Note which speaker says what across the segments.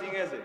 Speaker 1: más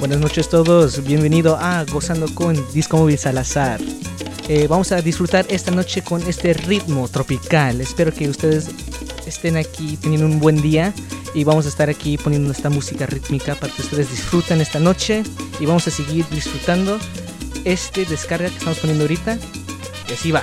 Speaker 2: Buenas noches a todos, bienvenido a Gozando con Disco Móvil Salazar. Eh, vamos a disfrutar esta noche con este ritmo tropical. Espero que ustedes estén aquí teniendo un buen día y vamos a estar aquí poniendo esta música rítmica para que ustedes disfruten esta noche y vamos a seguir disfrutando este descarga que estamos poniendo ahorita. Y así va.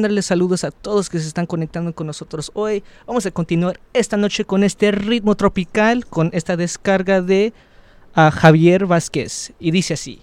Speaker 2: Mandarles saludos a todos que se están conectando con nosotros hoy. Vamos a continuar esta noche con este ritmo tropical, con esta descarga de a Javier Vázquez. Y dice así.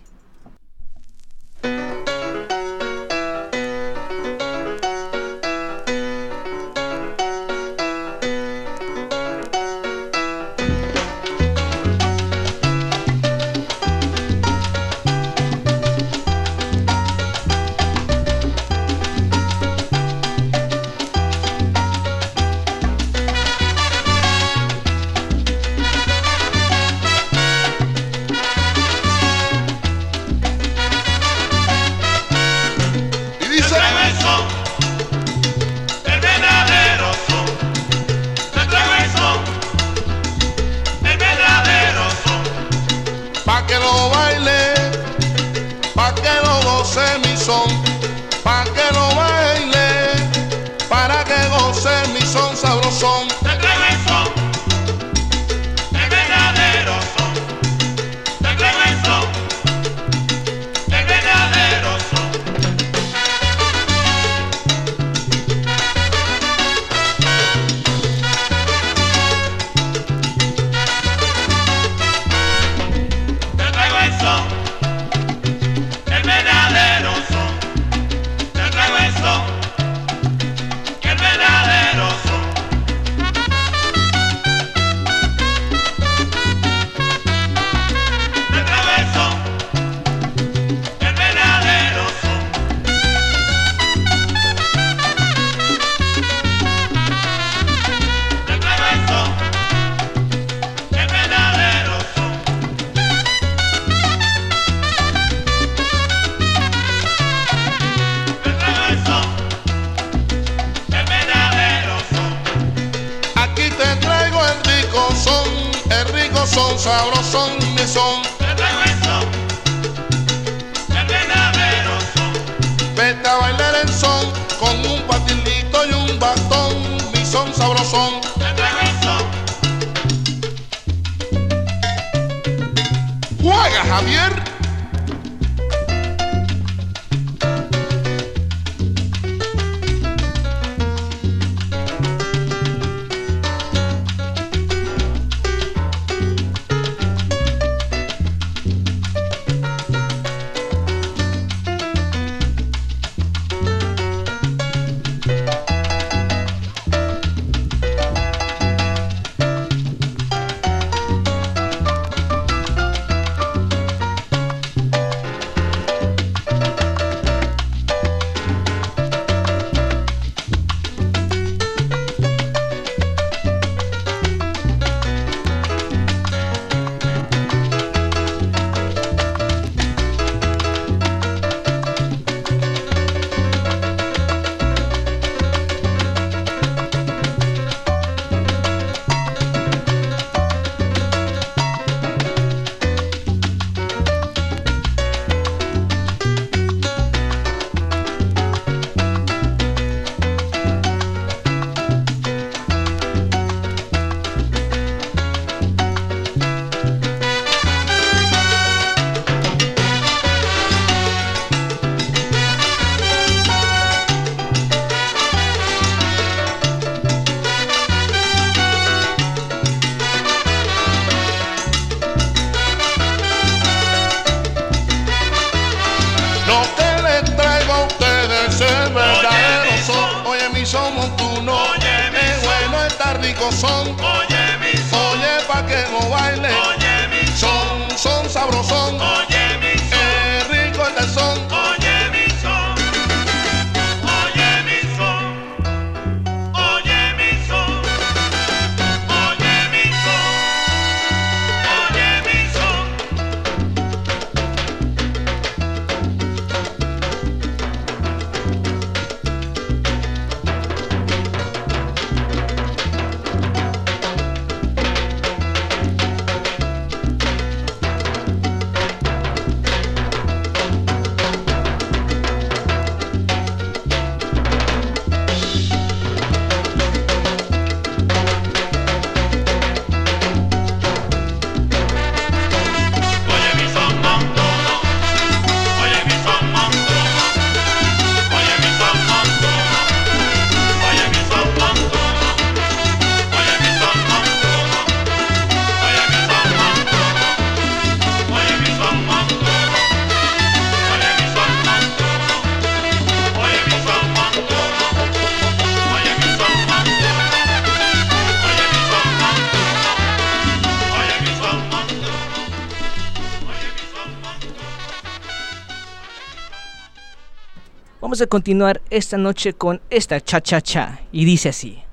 Speaker 3: vamos a continuar esta noche con esta cha cha cha y dice así.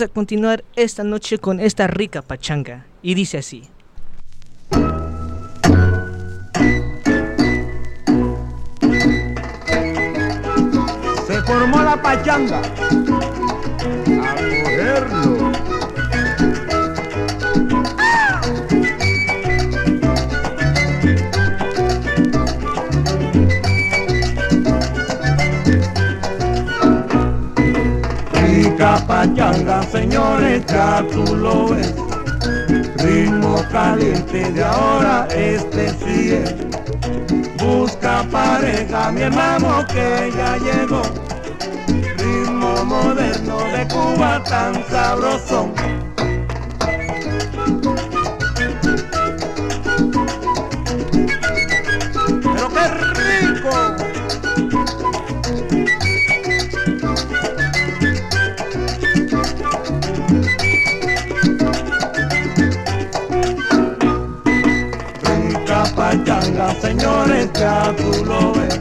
Speaker 4: vamos a
Speaker 3: continuar esta noche con esta rica pachanga. Y dice así.
Speaker 4: Se formó la pachanga pachanga, señores, ya tú lo ves. Ritmo caliente de ahora, este sigue. Busca pareja, mi hermano que ya llegó. Ritmo moderno de Cuba tan sabroso. Señores, ya tú lo ves.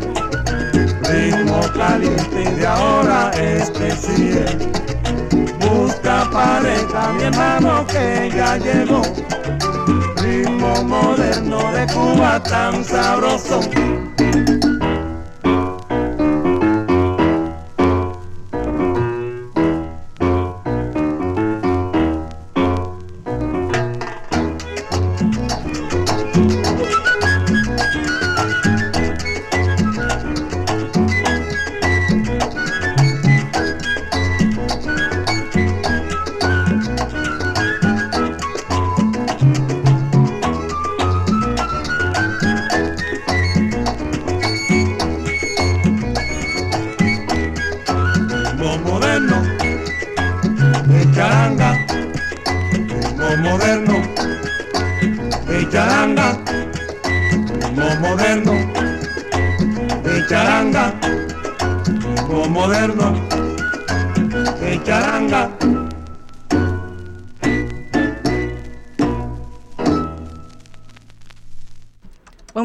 Speaker 4: Ritmo caliente de ahora, este es. Busca pareja, mi hermano que ya llegó. Ritmo moderno de Cuba tan sabroso.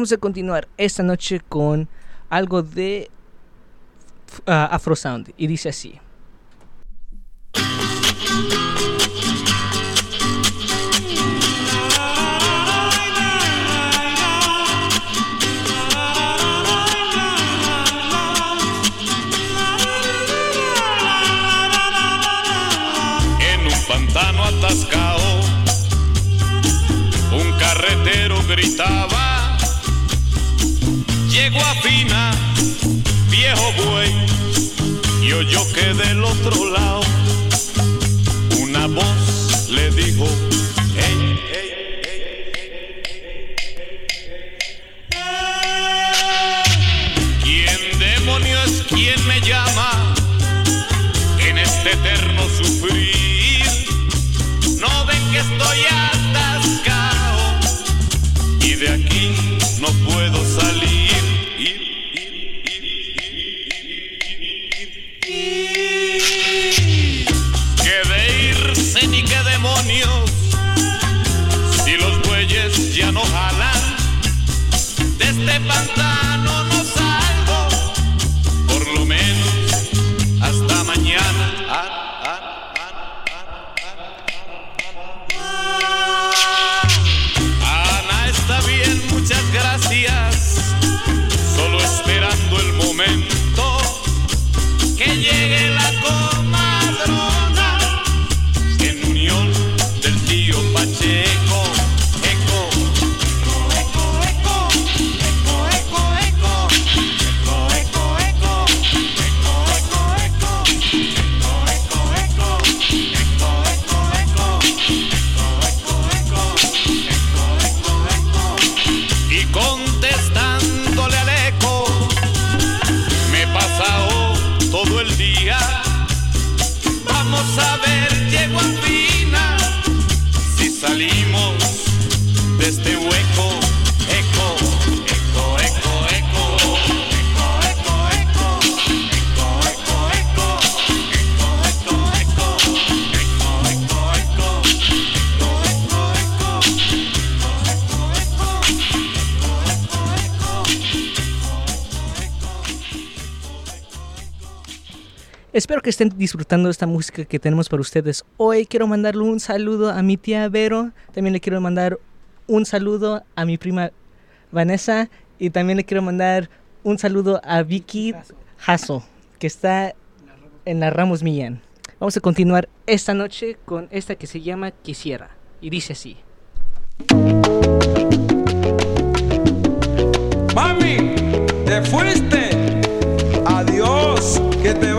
Speaker 5: Vamos a continuar esta noche con algo de ah, Afro Sound y dice así.
Speaker 2: Que
Speaker 5: estén disfrutando esta música que tenemos para ustedes hoy. Quiero mandarle un saludo a mi tía Vero. También le quiero mandar un saludo a mi prima Vanessa. Y también le quiero mandar un saludo a Vicky Jasso, que está en la Ramos Millán. Vamos a continuar esta noche con esta que se llama Quisiera. Y dice así.
Speaker 4: Mami, te fuiste. Adiós, que te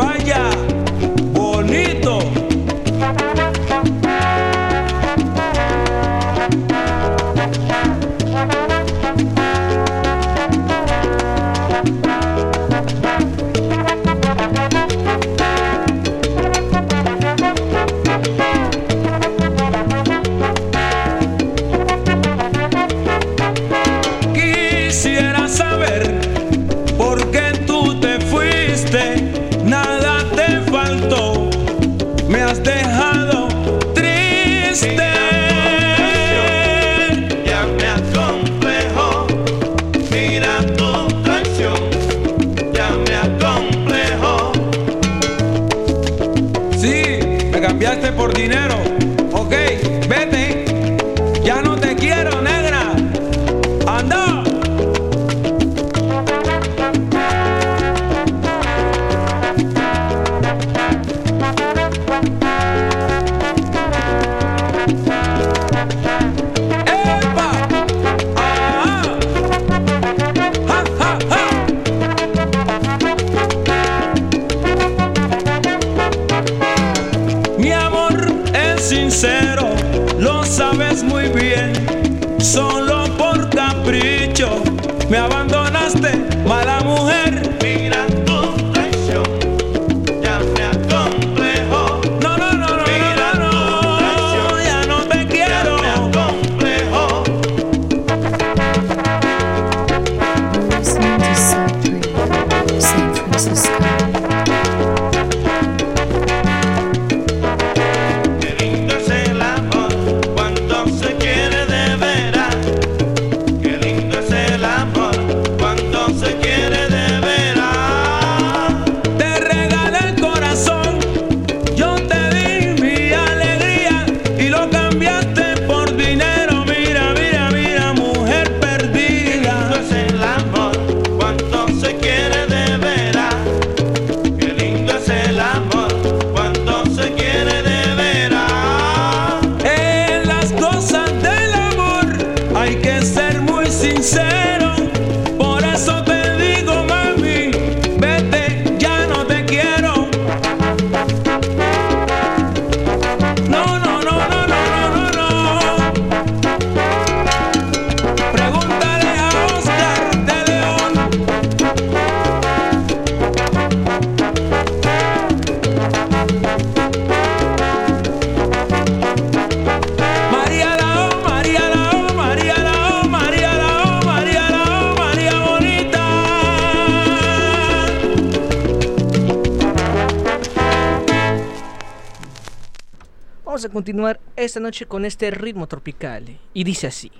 Speaker 6: continuar esta noche con este ritmo tropical. Y dice así.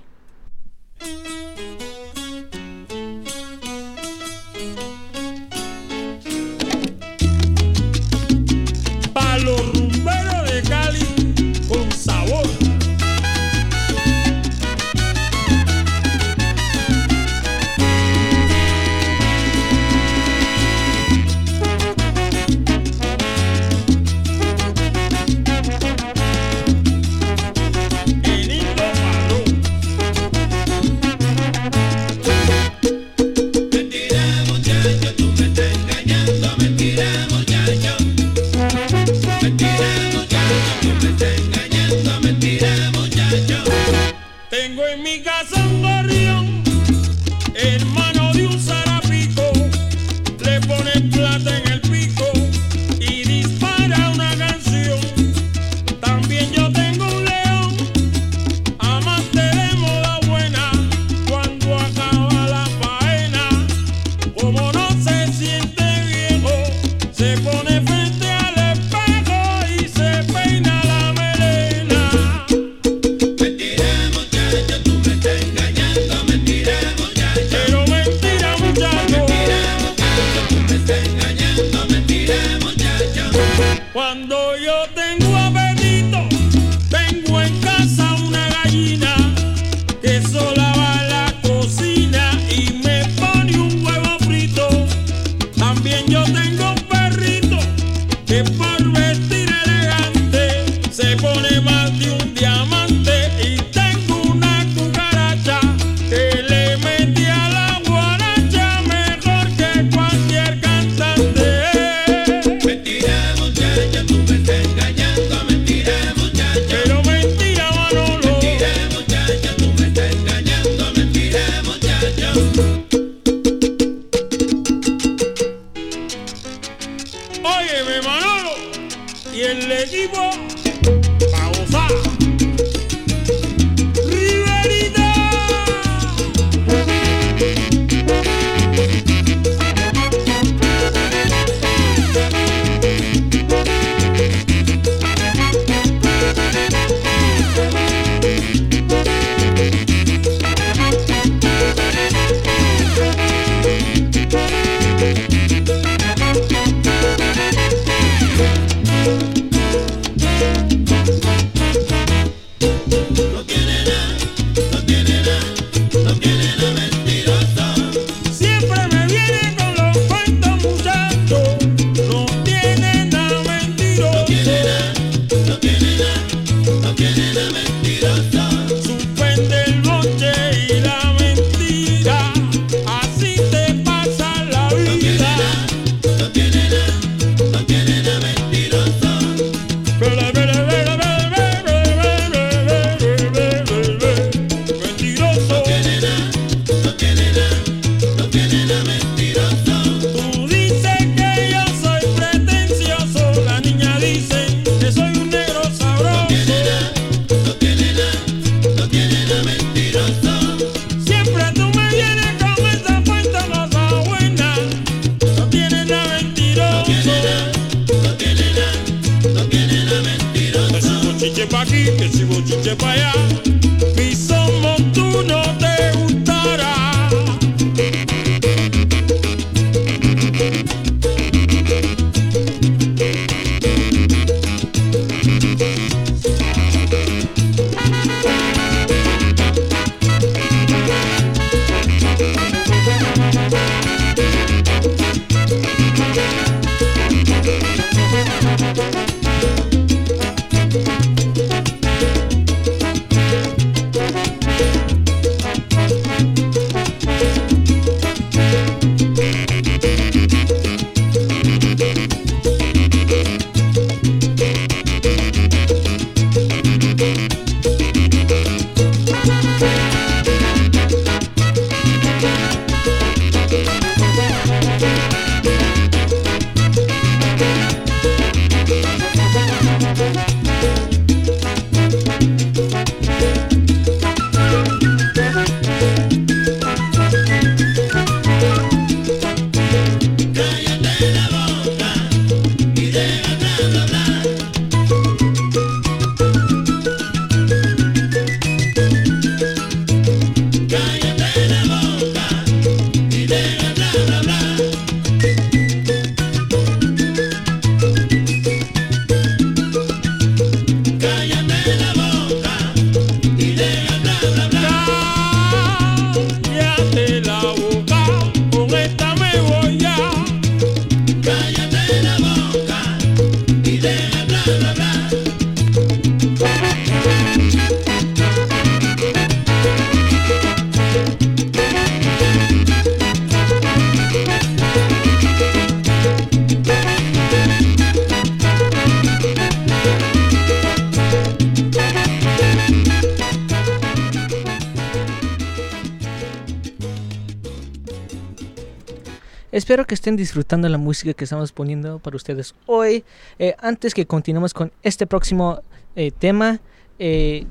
Speaker 2: Espero que estén disfrutando la música que estamos poniendo para ustedes hoy. Eh, antes que continuemos con este próximo eh, tema, eh,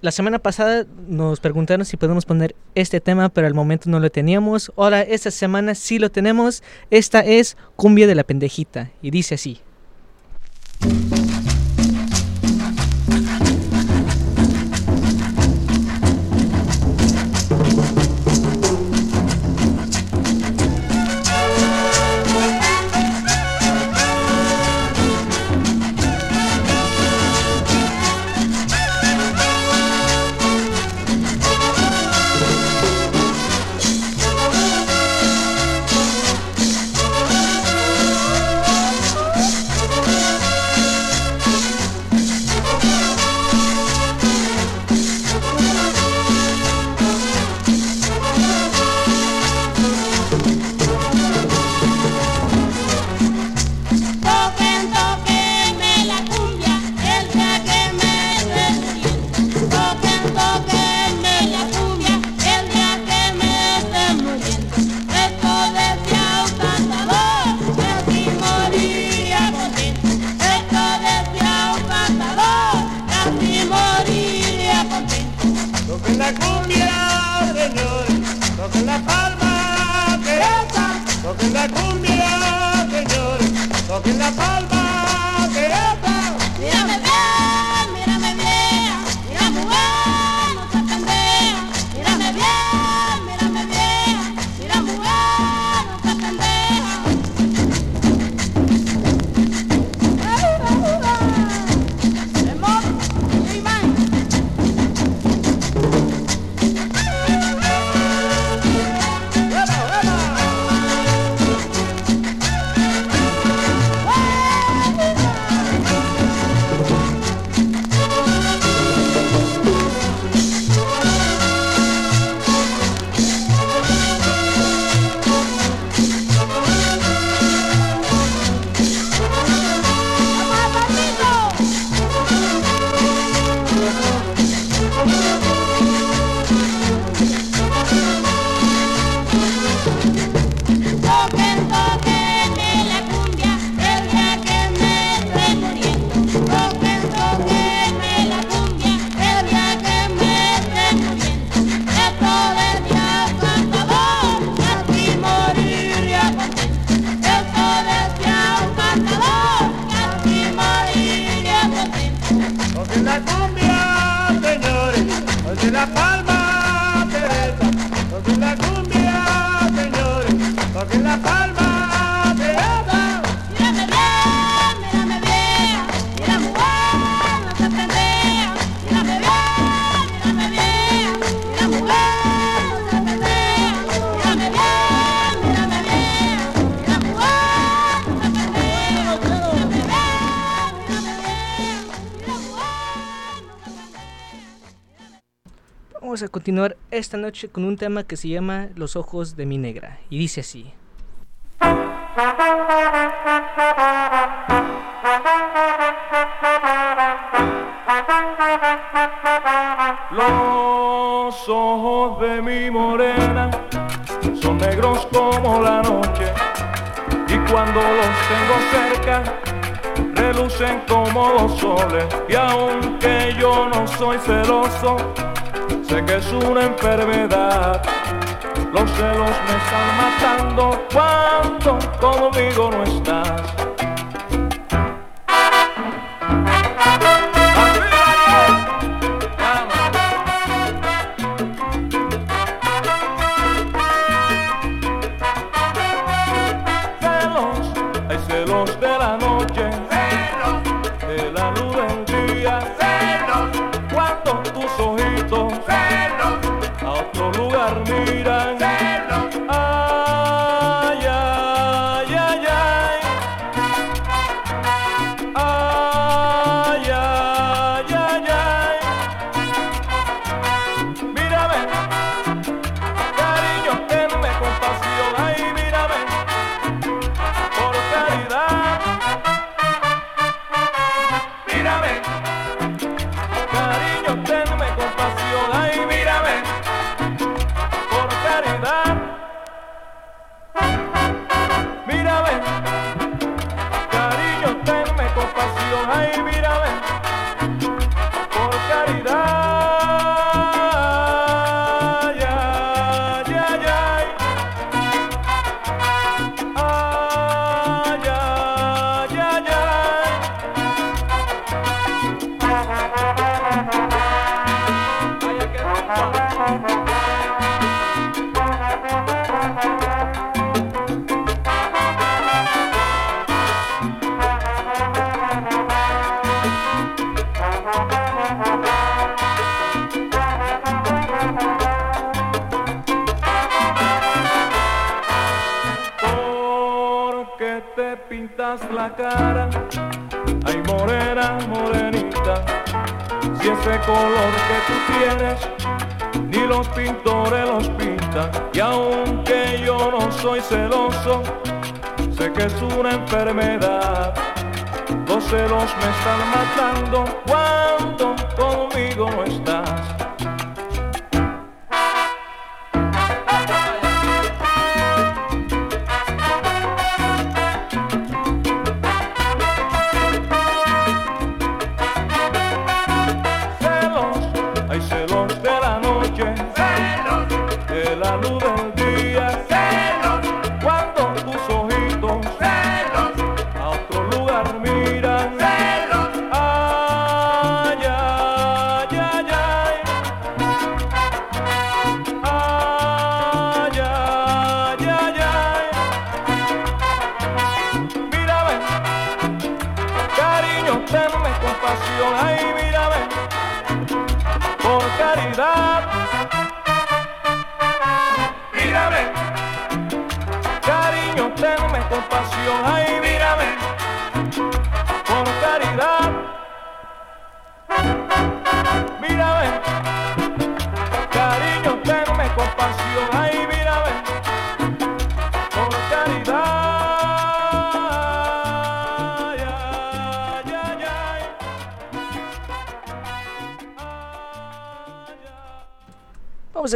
Speaker 2: la semana pasada nos preguntaron si podemos poner este tema, pero al momento no lo teníamos. Ahora, esta semana sí lo tenemos. Esta es Cumbia de la Pendejita y dice así.
Speaker 7: continuar esta noche con un tema que se llama Los ojos de mi negra y dice así.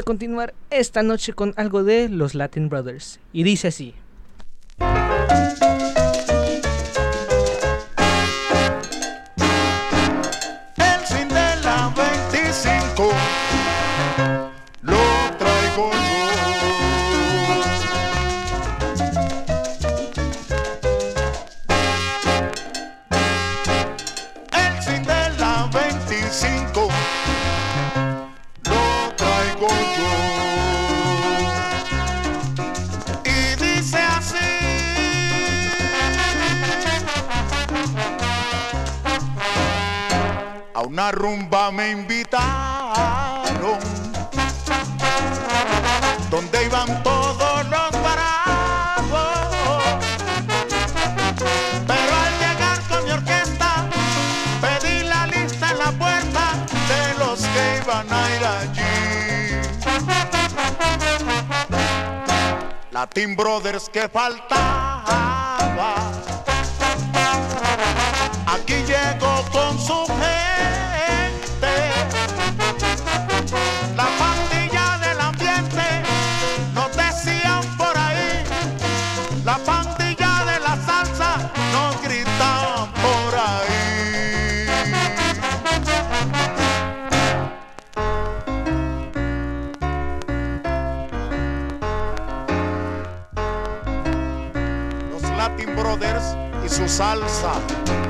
Speaker 7: continuar esta noche con algo de los Latin Brothers. Y dice así.
Speaker 8: Latin Brothers que faltaba. Aquí llegó con su gente. salsa.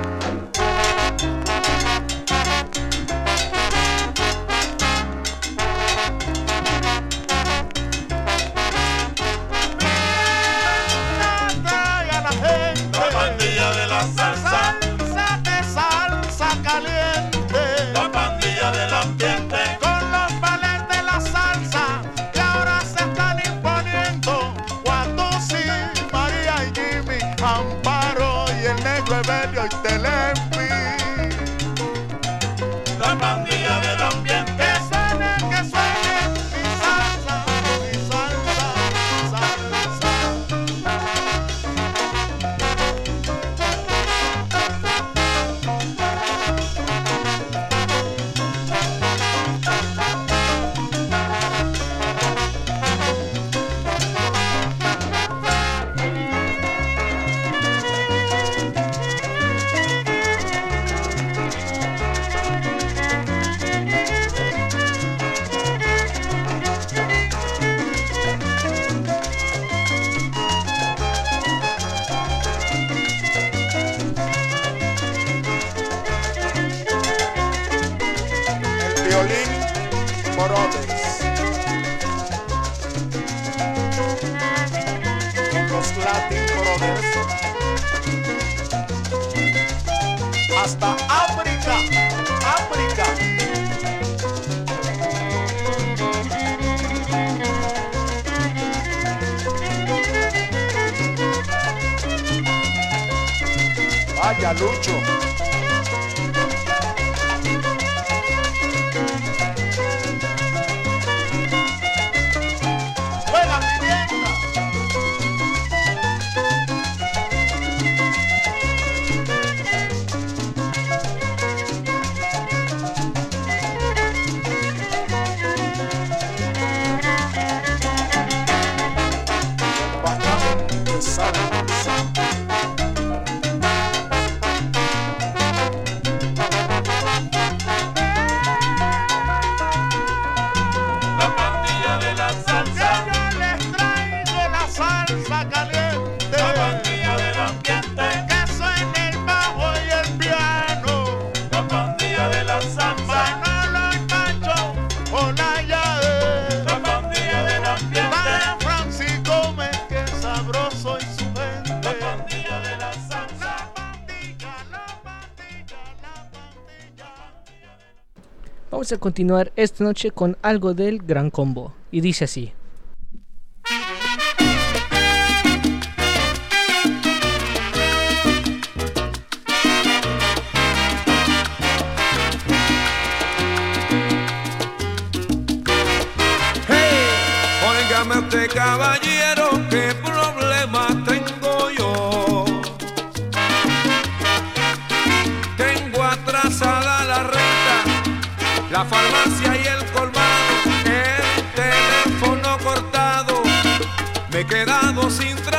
Speaker 2: vamos a continuar esta noche con algo del Gran Combo. Y dice así.
Speaker 9: Hey, este caballero la farmacia y el colmado, el teléfono cortado, me he quedado sin trabajo.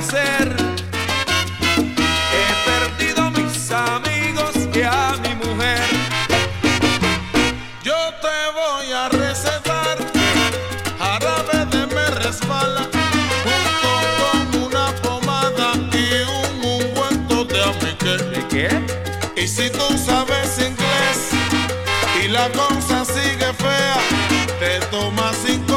Speaker 9: He perdido mis amigos y a mi mujer.
Speaker 10: Yo te voy a recetar jarabe de me resbala. Junto con una pomada y un ungüento de amiquel.
Speaker 9: ¿De qué?
Speaker 10: Y si tú sabes inglés y la cosa sigue fea, te tomas
Speaker 2: sin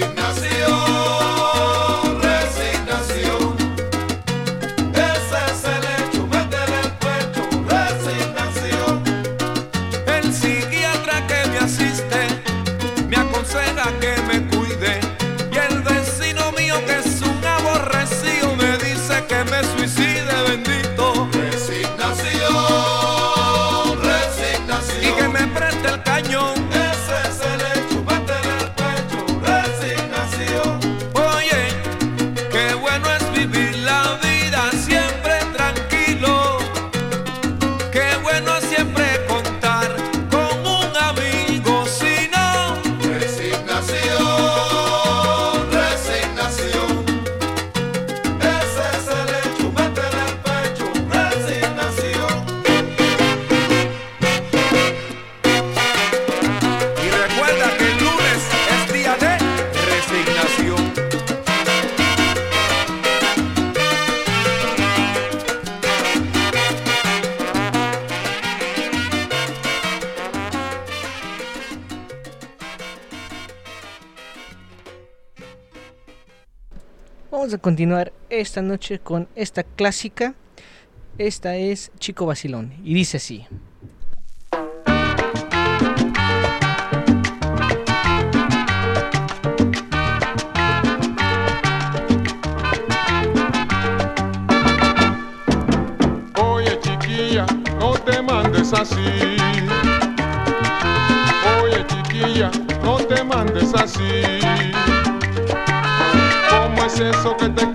Speaker 2: nothing continuar esta noche con esta clásica. Esta es Chico Basilón y dice así.
Speaker 11: Oye chiquilla, no te mandes así. Oye chiquilla, no te mandes así. So que te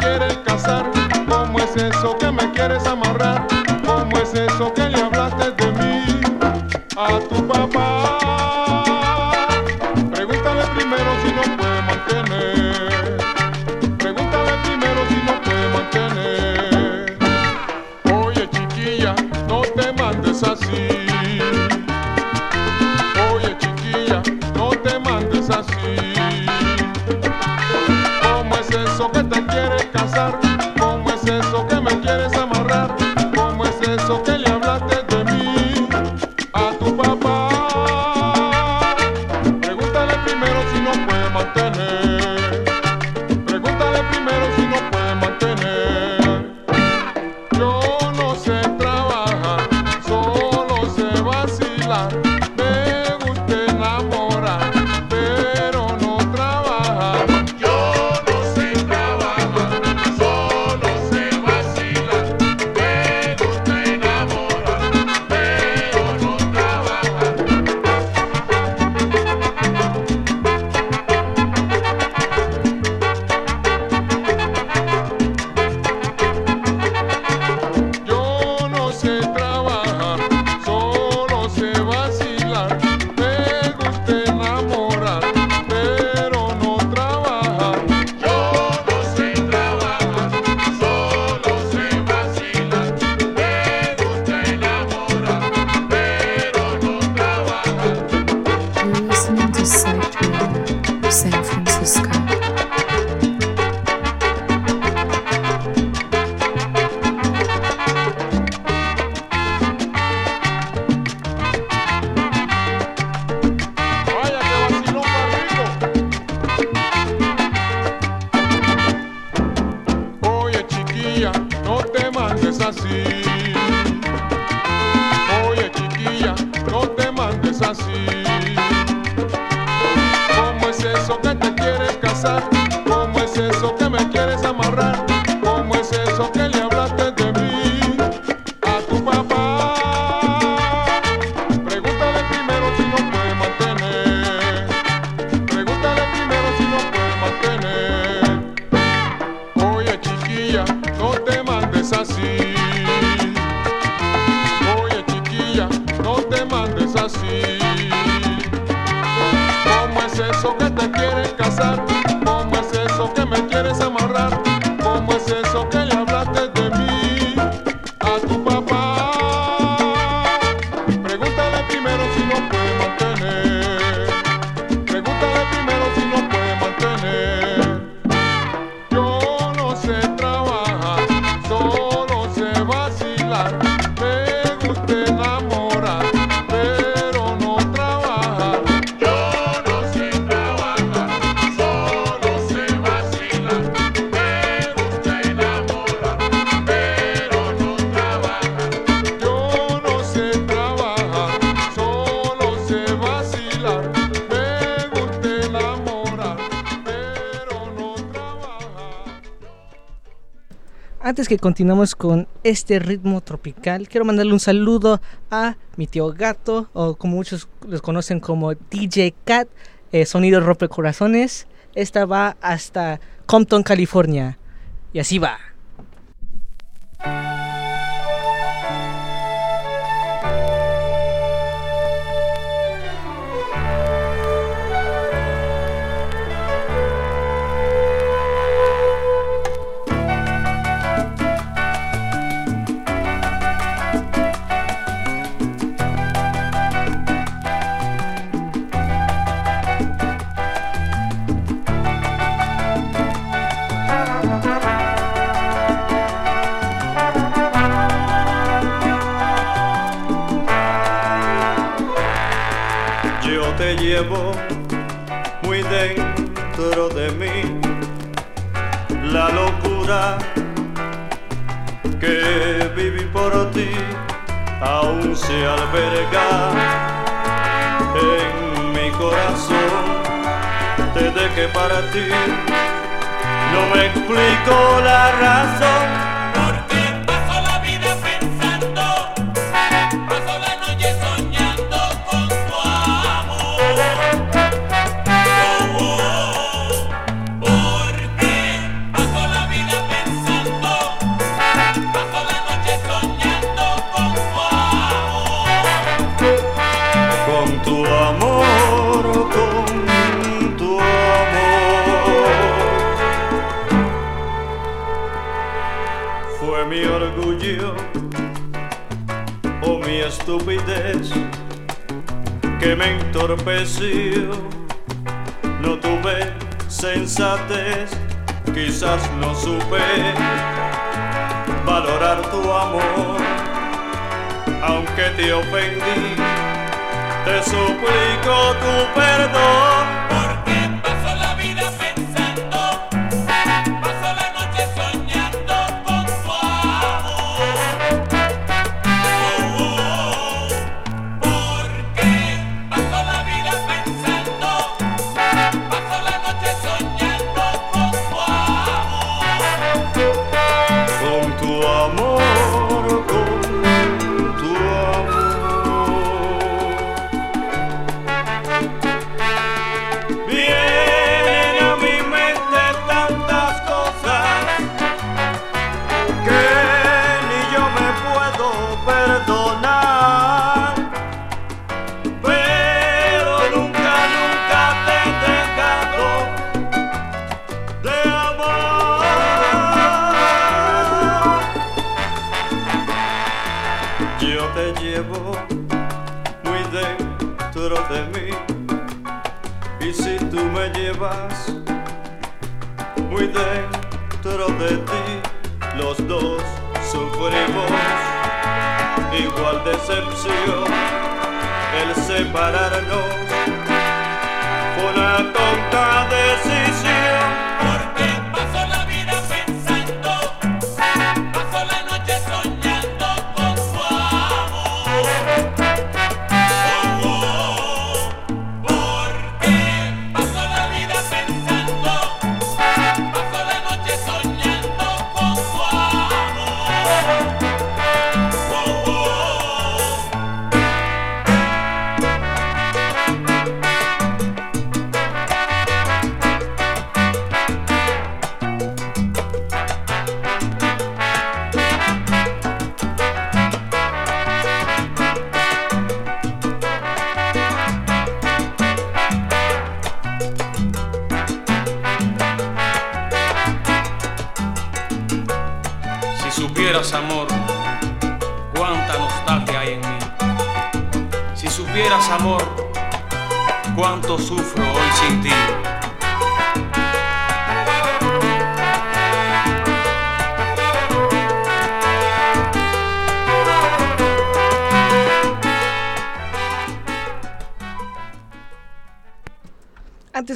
Speaker 11: Oye chiquilla, no te mandes así. ¿Cómo es eso que te quieres casar? que
Speaker 12: continuamos con este ritmo tropical, quiero mandarle un saludo a mi tío Gato, o como muchos los conocen como DJ Cat, eh, Sonido Rompe Corazones. Esta va hasta Compton, California. Y así va.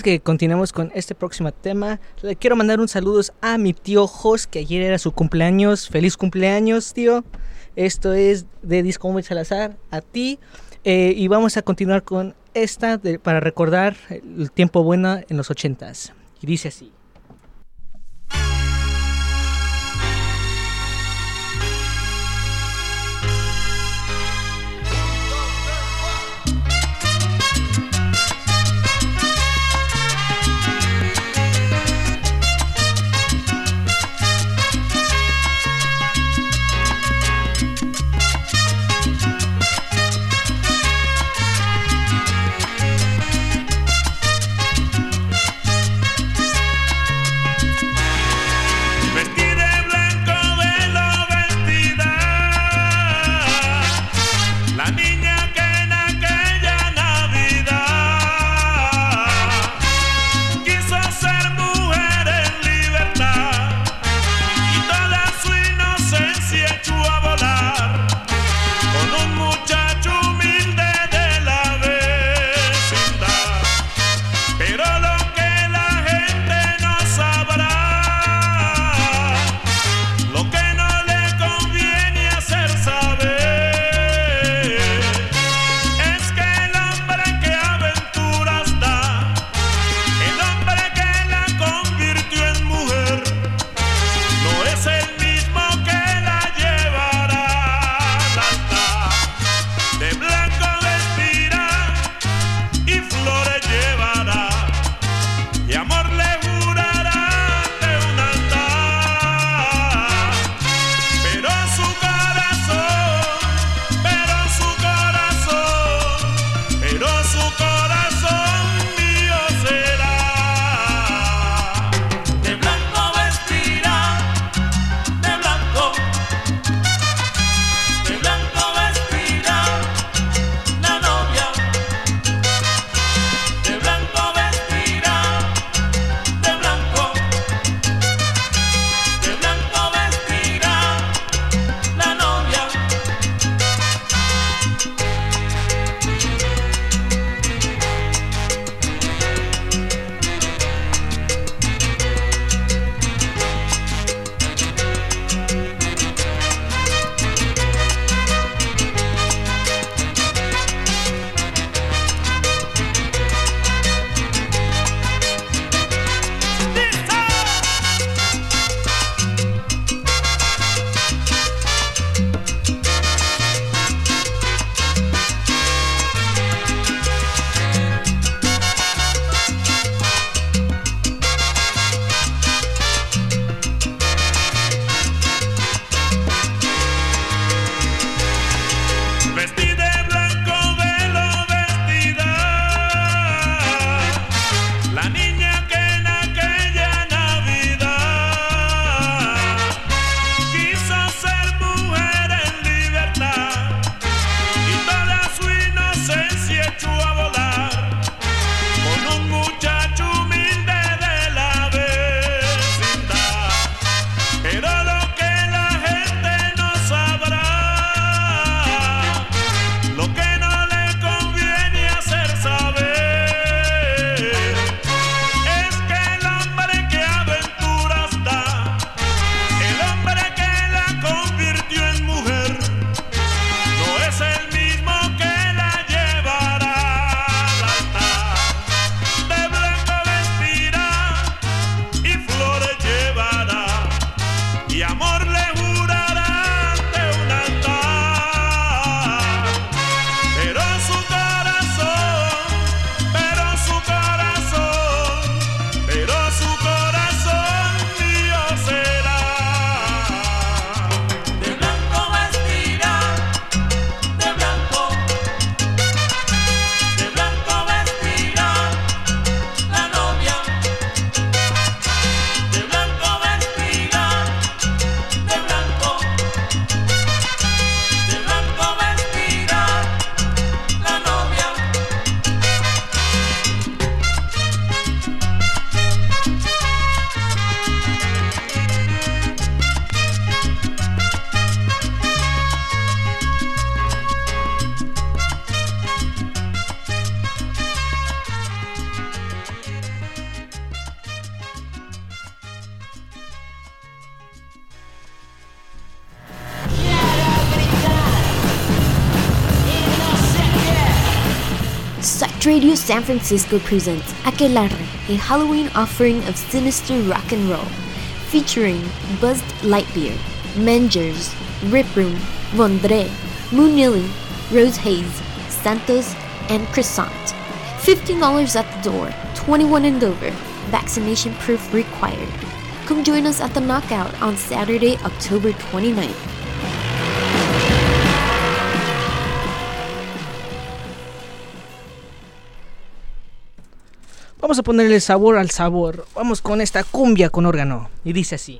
Speaker 13: Que
Speaker 2: continuemos con este próximo tema, le quiero mandar un saludo a mi tío Jos, que ayer era su cumpleaños. Feliz cumpleaños, tío. Esto es de Disco Móvil Salazar, a ti. Eh, y vamos a continuar con esta para recordar el tiempo bueno en los ochentas. Y dice así.
Speaker 14: Radio San Francisco presents Aquelarre, a Halloween offering of sinister rock and roll, featuring Buzzed Lightbeer, Mengers, Rip Room, Vondre, Moonilly, Rose Hayes, Santos, and Croissant. $15 at the door, 21 and over, vaccination proof required. Come join us at the Knockout on Saturday, October 29th.
Speaker 2: Vamos a ponerle sabor al sabor. Vamos con esta cumbia con órgano. Y dice así.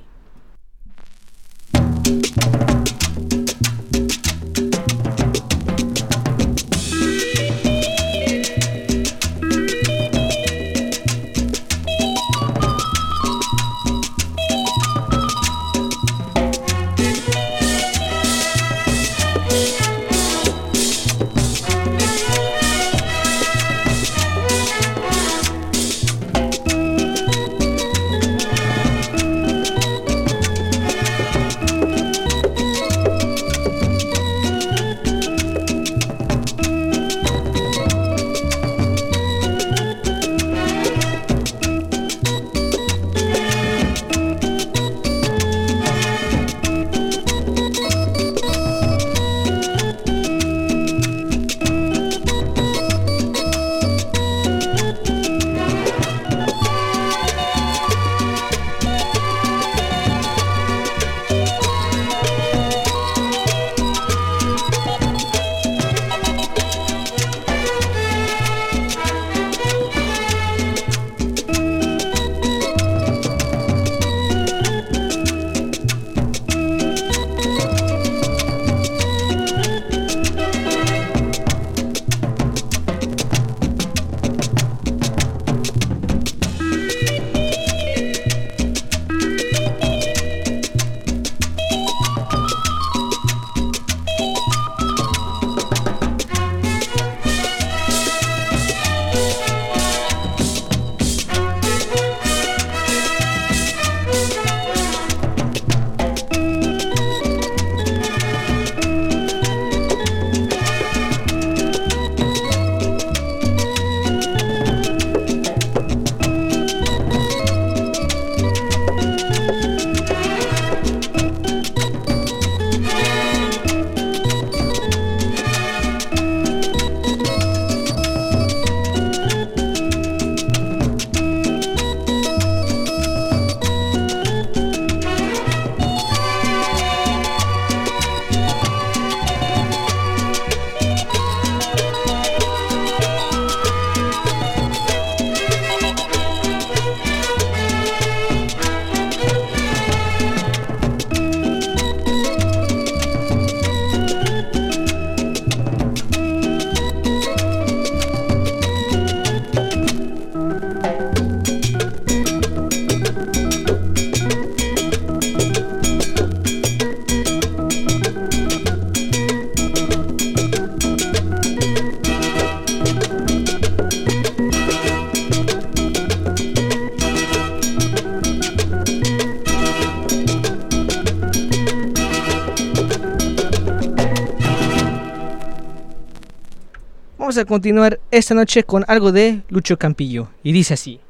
Speaker 2: Vamos a continuar esta noche con algo de Lucho Campillo. Y dice así.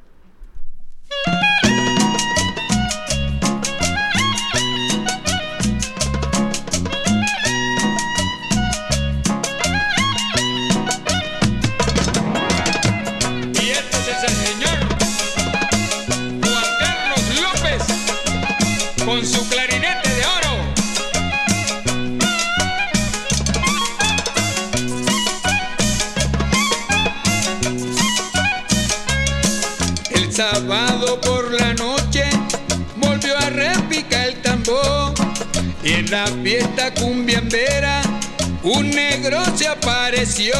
Speaker 9: Y en la fiesta cumbiambera un negro se apareció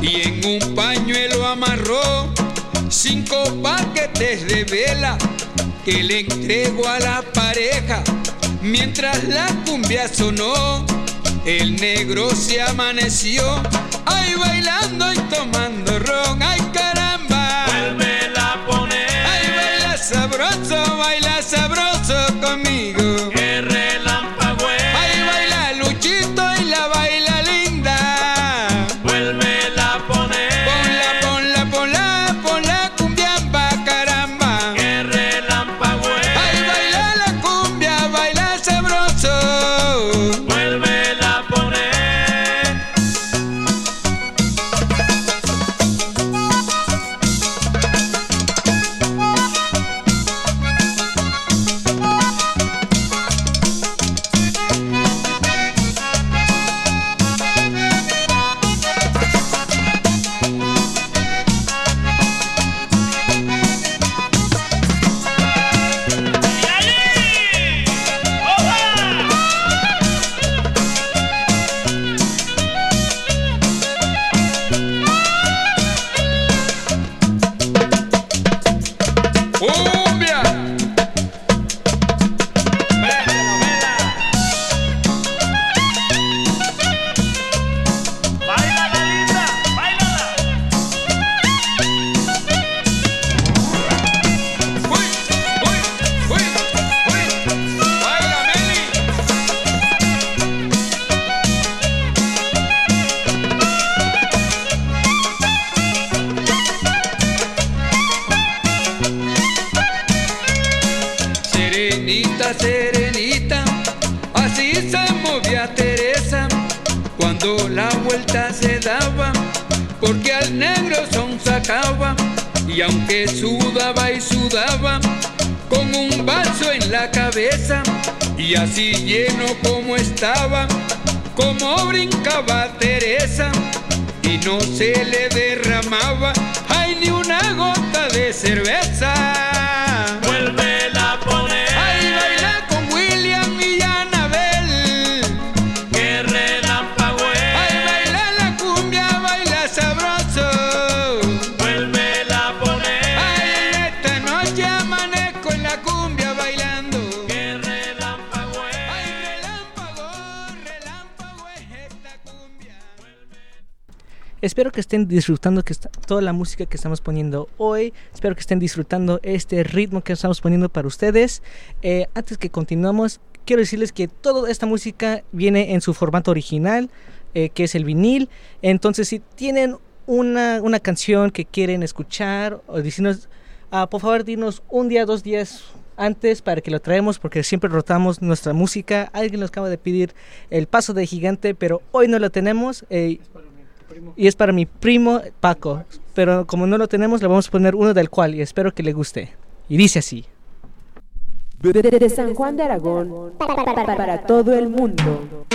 Speaker 9: y en un pañuelo amarró cinco paquetes de vela que le entregó a la pareja mientras la cumbia sonó. El negro se amaneció, ay bailando y tomando ron, ay caramba.
Speaker 15: Vuélvela a poner.
Speaker 9: Ay baila sabroso, baila sabroso
Speaker 2: estén disfrutando que está- toda la música que estamos poniendo hoy. Espero que estén disfrutando este ritmo que estamos poniendo para ustedes. Eh, antes que continuamos, quiero decirles que toda esta música viene en su formato original, eh, que es el vinil. Entonces, si tienen una, una canción que quieren escuchar o decirnos, ah, por favor, dinos un día, dos días antes para que lo traemos porque siempre rotamos nuestra música. Alguien nos acaba de pedir el paso de gigante, pero hoy no lo tenemos. eh, y es para mi primo Paco. Pero como no lo tenemos, le vamos a poner uno del cual y espero que le guste. Y dice así.
Speaker 16: Desde San Juan de Aragón para todo el mundo.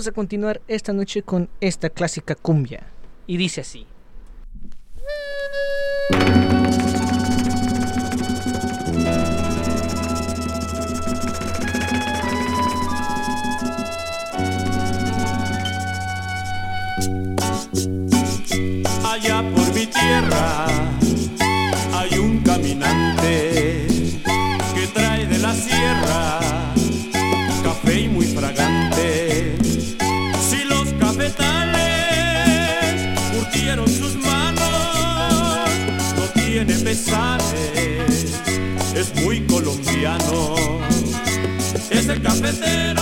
Speaker 2: Vamos a continuar esta noche con esta clásica cumbia. Y dice así.
Speaker 17: Allá por mi tierra es muy colombiano. Es el cafetero,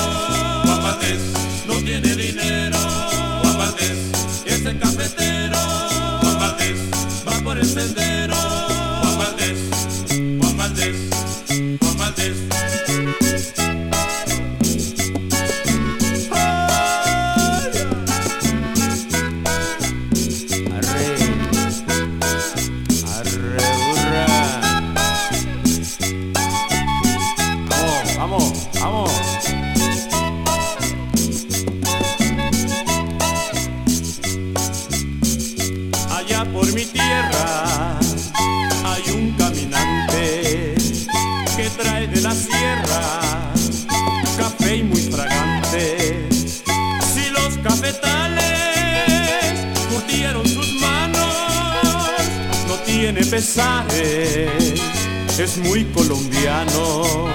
Speaker 17: es muy colombiano.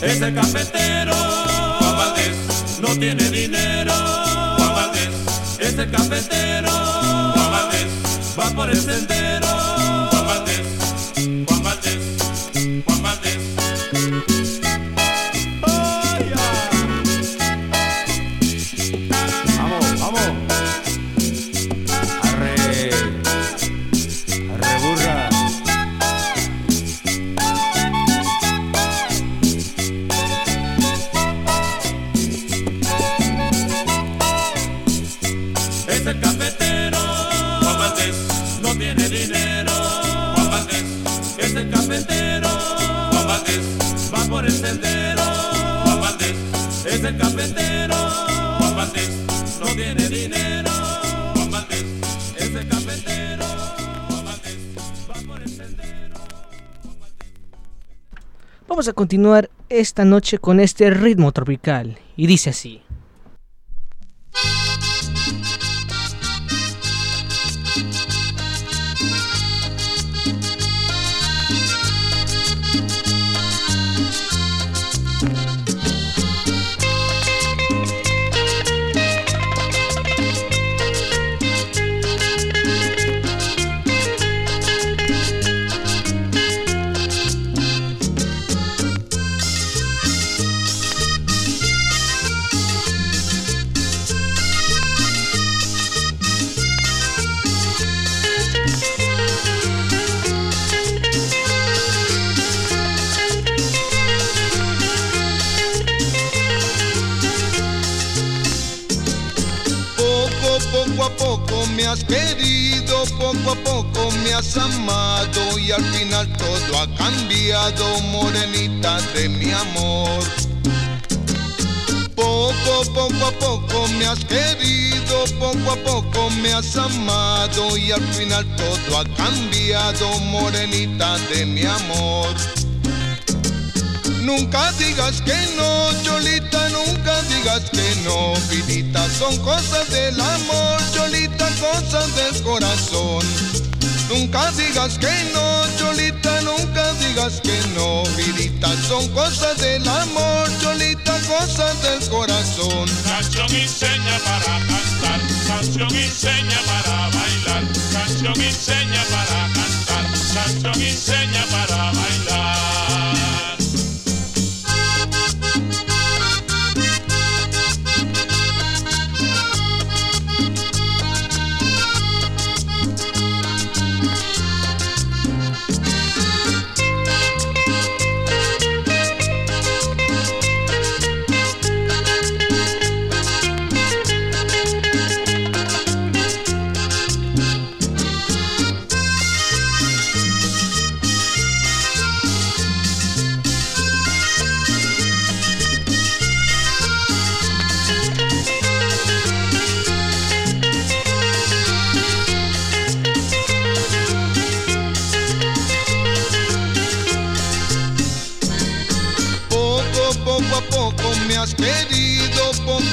Speaker 17: Es el cafetero, Juan no tiene dinero, Juan Valdés, es el cafetero, Juan va por el sendero,
Speaker 18: Vamos
Speaker 2: a continuar esta noche con este ritmo tropical. Y dice así.
Speaker 19: Me has querido, poco a poco me has amado y al final todo ha cambiado, morenita de mi amor. Poco, poco a poco me has querido, poco a poco me has amado y al final todo ha cambiado, morenita de mi amor. Nunca digas que no, Cholita, nunca digas que no, vidita, son cosas del amor, Cholita, cosas del corazón. Nunca digas que no, Cholita, nunca digas que no, vidita, son cosas del amor, Cholita, cosas del corazón.
Speaker 1: Canción y seña para cantar, canción y seña para bailar, canción y seña para cantar, canción y seña para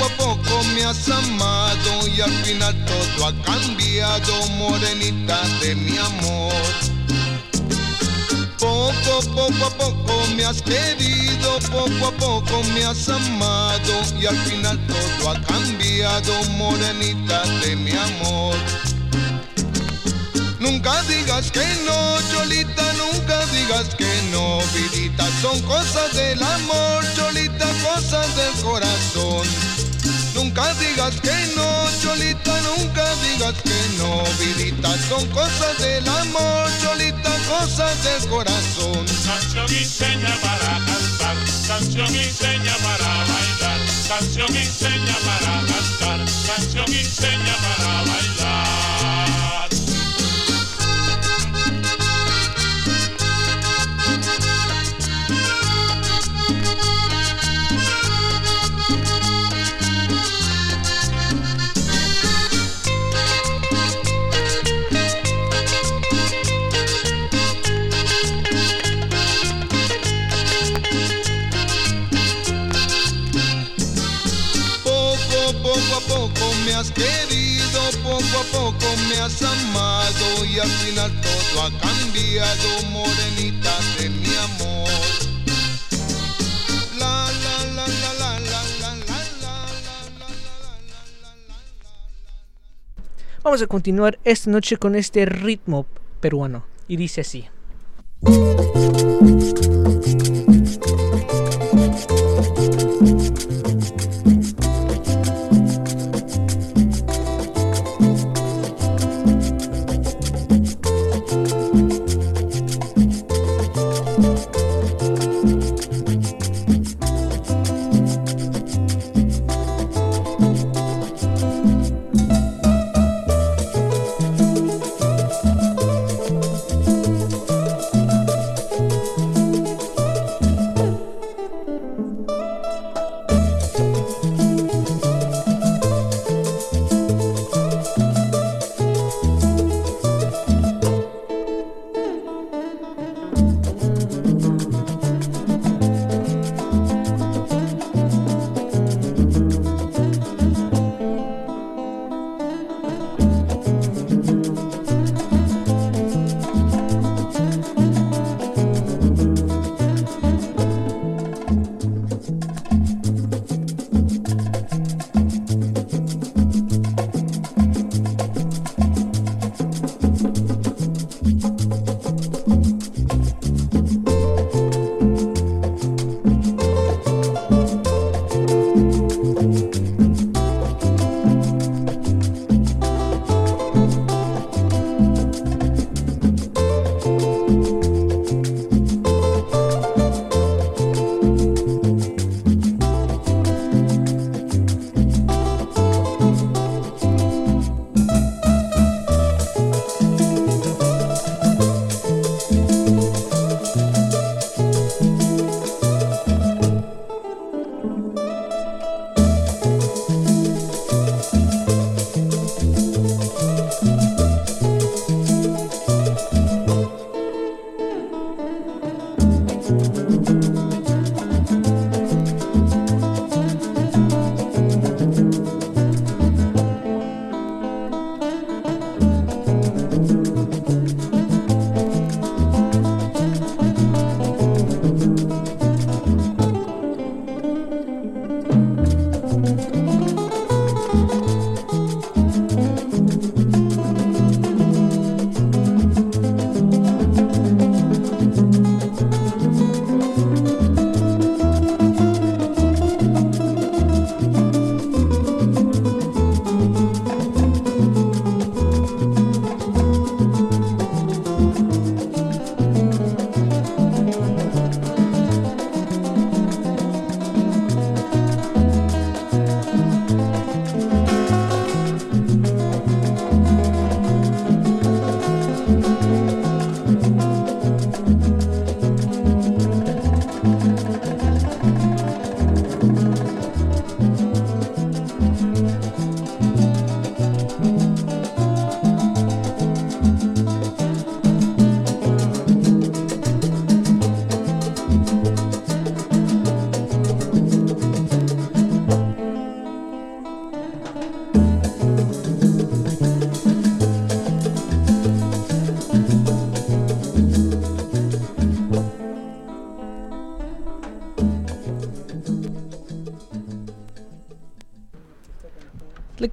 Speaker 19: poco a poco me has amado y al final todo ha cambiado, morenita de mi amor. Poco, poco a poco me has querido, poco a poco me has amado y al final todo ha cambiado, morenita de mi amor. Nunca digas que no, Cholita, nunca digas que no, vidita, son cosas del amor, Cholita, cosas del corazón. Nunca digas que no, Cholita, nunca digas que no, vidita, son cosas del amor, Cholita, cosas del corazón.
Speaker 1: Canción y seña para cantar, canción y seña para bailar, canción y seña para cantar, canción y seña para bailar.
Speaker 19: Poco me has querido, poco a poco me has amado y al final todo ha cambiado, morenita de mi amor.
Speaker 2: Vamos a continuar esta noche con este ritmo peruano. Y dice así.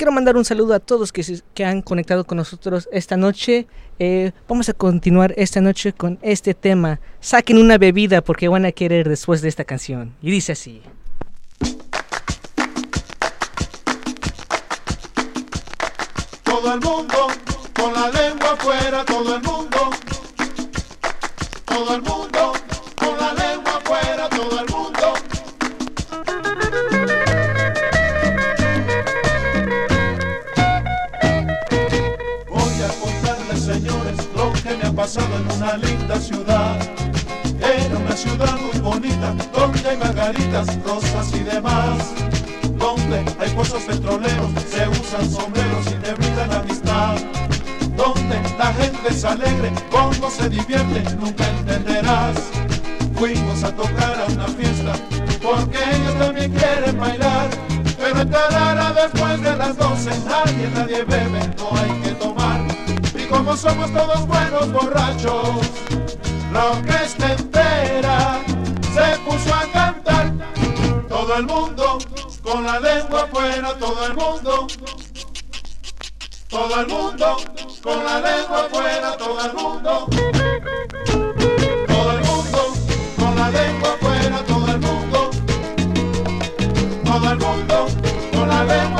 Speaker 2: Quiero mandar un saludo a todos que, que han conectado con nosotros esta noche. Eh, vamos a continuar esta noche con este tema. Saquen una bebida porque van a querer después de esta canción. Y dice así.
Speaker 8: Todo el mundo con la lengua afuera, todo el mundo. Todo el mundo con la lengua afuera, todo el mundo. En una linda ciudad. Era una ciudad muy bonita, donde hay margaritas, rosas y demás. Donde hay pozos petroleros, se usan sombreros y te brindan amistad. Donde la gente es alegre, cómo se divierte, nunca entenderás. Fuimos a tocar a una fiesta, porque ellos también quieren bailar. Pero en Tarara después de las 12 nadie, nadie bebe, no hay que tomar. Como somos todos buenos borrachos, la orquesta entera se puso a cantar. Todo el mundo con la lengua afuera, todo el mundo. Todo el mundo con la lengua afuera, todo el mundo. Todo el mundo con la lengua afuera, todo el mundo. Todo el mundo con la lengua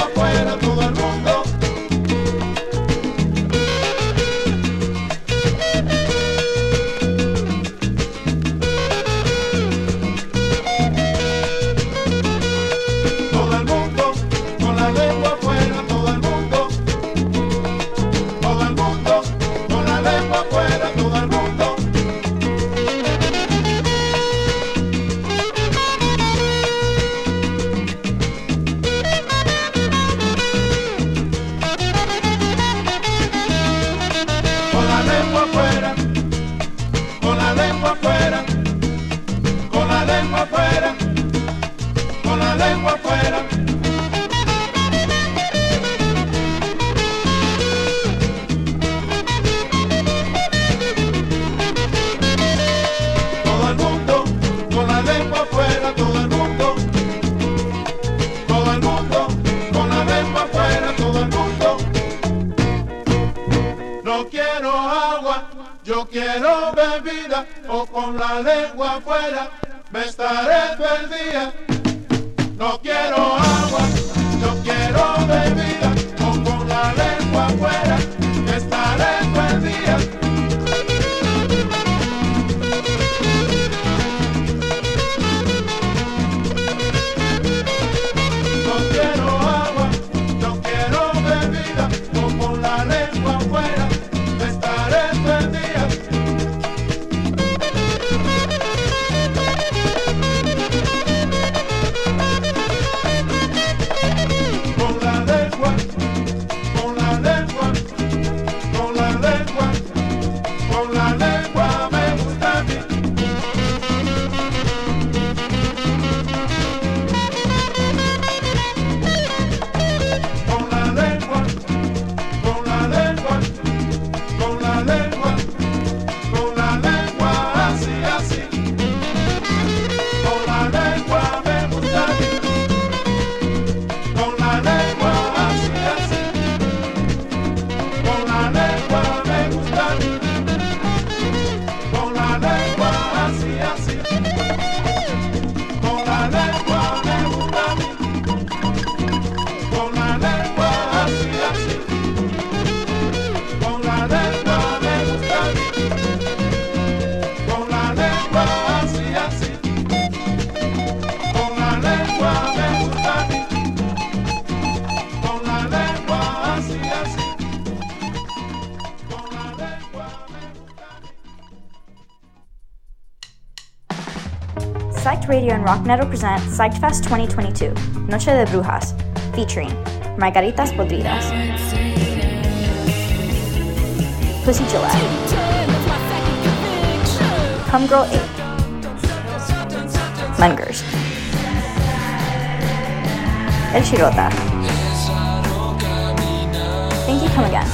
Speaker 20: Radio and Rock Metal present Psyched Fest 2022, Noche de Brujas, featuring Margaritas Podridas, Pussy Gillette, Come Girl 8, Mungers, El Chirota, Thank You Come Again,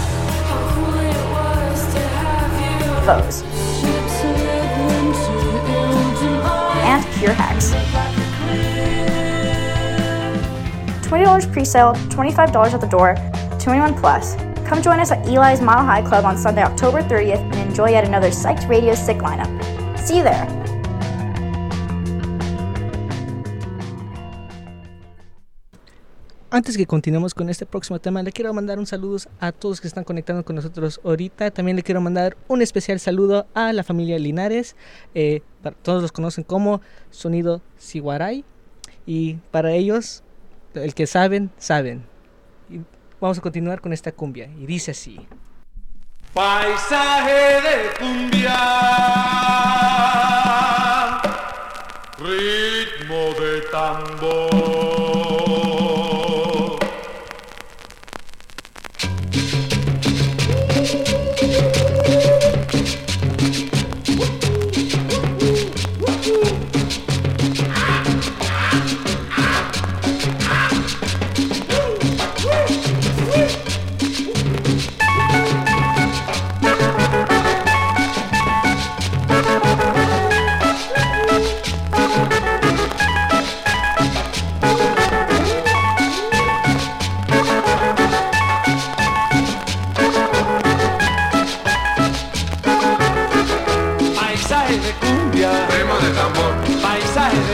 Speaker 20: Foes, Pure Hacks. $20 pre-sale, $25 at the door, 21 plus. Come join us at Eli's Mile High Club on Sunday, October 30th and enjoy yet another Psyched Radio Sick lineup. See you there.
Speaker 2: Antes que continuemos con este próximo tema, le quiero mandar un saludo a todos que están conectando con nosotros ahorita. También le quiero mandar un especial saludo a la familia Linares. Eh, todos los conocen como Sonido Siguaray. Y para ellos, el que saben, saben. Y vamos a continuar con esta cumbia. Y dice así.
Speaker 17: Paisaje de cumbia, ritmo de tambor.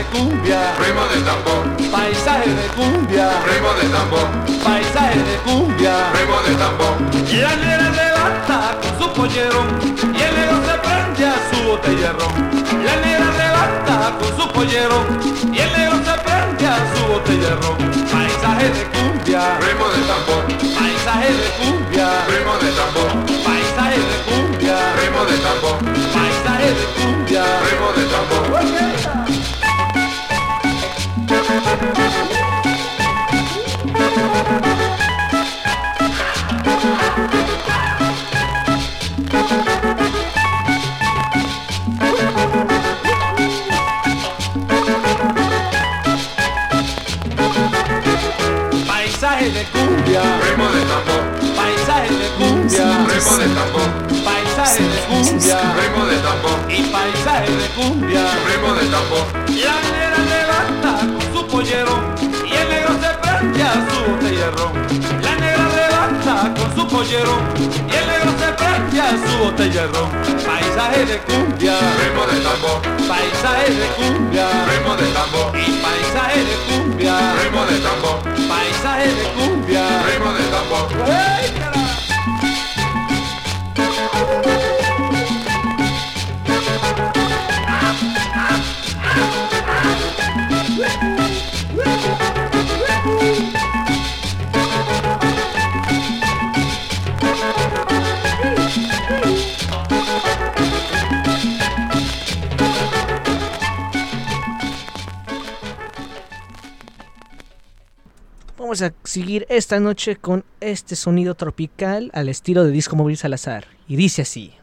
Speaker 17: De cumbia,
Speaker 21: ritmo de tambor,
Speaker 17: paisaje de cumbia,
Speaker 21: ritmo de tambor,
Speaker 17: paisaje de cumbia.
Speaker 21: ritmo de tambor.
Speaker 17: La negra levanta con su pollero y el negro se prende a su botella ron. La negra levanta con su pollero y el negro se prende a su botella ron. Paisaje de cumbia,
Speaker 21: Ritmo de tambor,
Speaker 17: paisaje de cumbia,
Speaker 21: ritmo de tambor,
Speaker 17: paisaje de cumbia,
Speaker 21: ritmo de tambor,
Speaker 17: paisaje de cumbia.
Speaker 21: ritmo de tambor.
Speaker 17: Paisaje de cumbia,
Speaker 21: Ritmo de tambor,
Speaker 17: paisaje de cumbia,
Speaker 21: ritmo de tambor,
Speaker 17: paisaje de cumbia.
Speaker 21: Ritmo de tambor,
Speaker 17: y paisaje de cumbia.
Speaker 21: ritmo de tambor.
Speaker 17: Pollero y el negro se prende a su ron. La negra levanta con su pollero y el negro se prende a su ron. Paisaje de cumbia,
Speaker 21: Ritmo de tambor,
Speaker 17: paisaje de cumbia
Speaker 21: ritmo de tambor,
Speaker 17: y paisaje de cumbia,
Speaker 21: ritmo de tambor,
Speaker 17: paisaje de cumbia.
Speaker 21: ritmo de tambor.
Speaker 17: ¡Ey,
Speaker 2: seguir esta noche con este sonido tropical al estilo de Disco Móvil Salazar. Y dice así.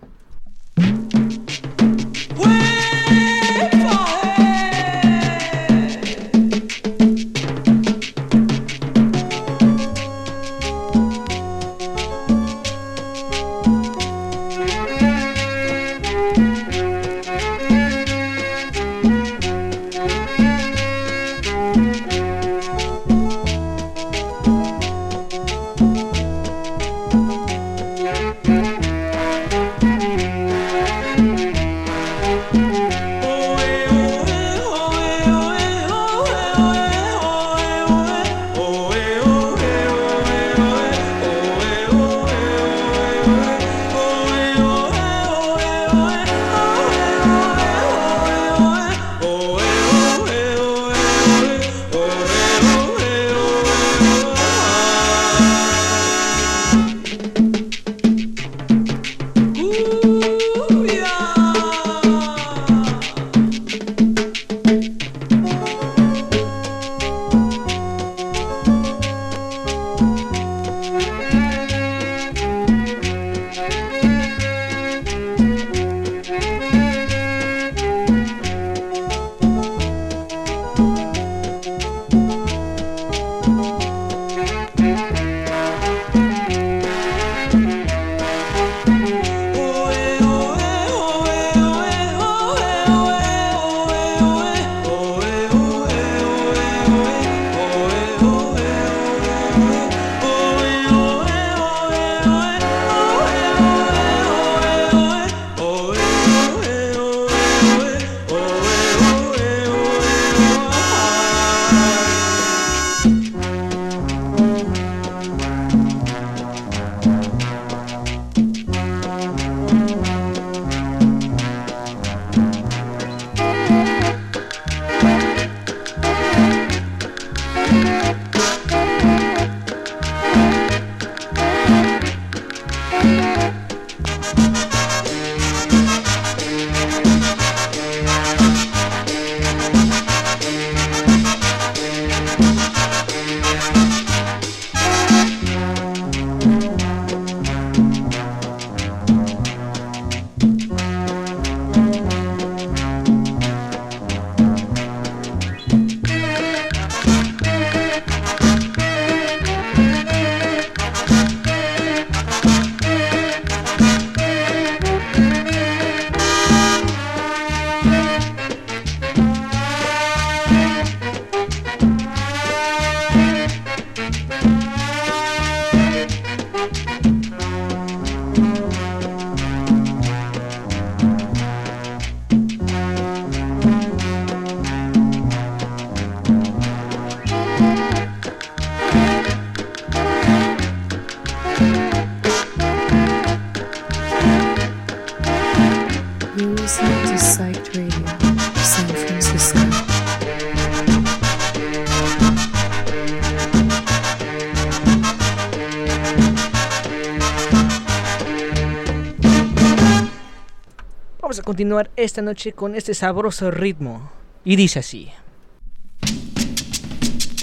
Speaker 2: Continuar esta noche con este sabroso ritmo. Y dice así.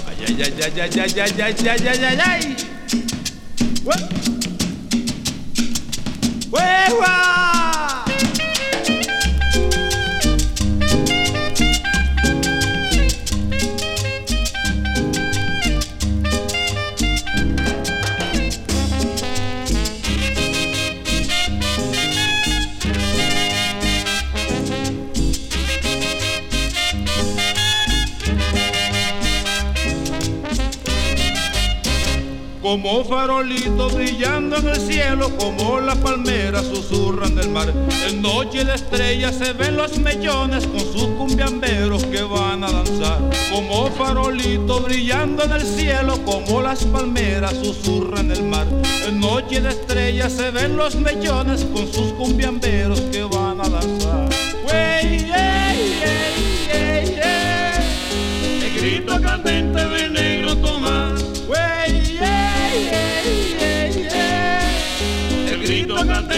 Speaker 22: Ay, ay, ay, ay, ay, ay, ay, ay, ay, ay, ay, ay. Como farolito brillando en el cielo, como las palmeras susurran del mar. En noche de estrellas se ven los mellones con sus cumbiamberos que van a danzar. Como farolito brillando en el cielo, como las palmeras susurran el mar. En noche de estrellas se ven los mellones con sus cumbiamberos que van a danzar. Wey,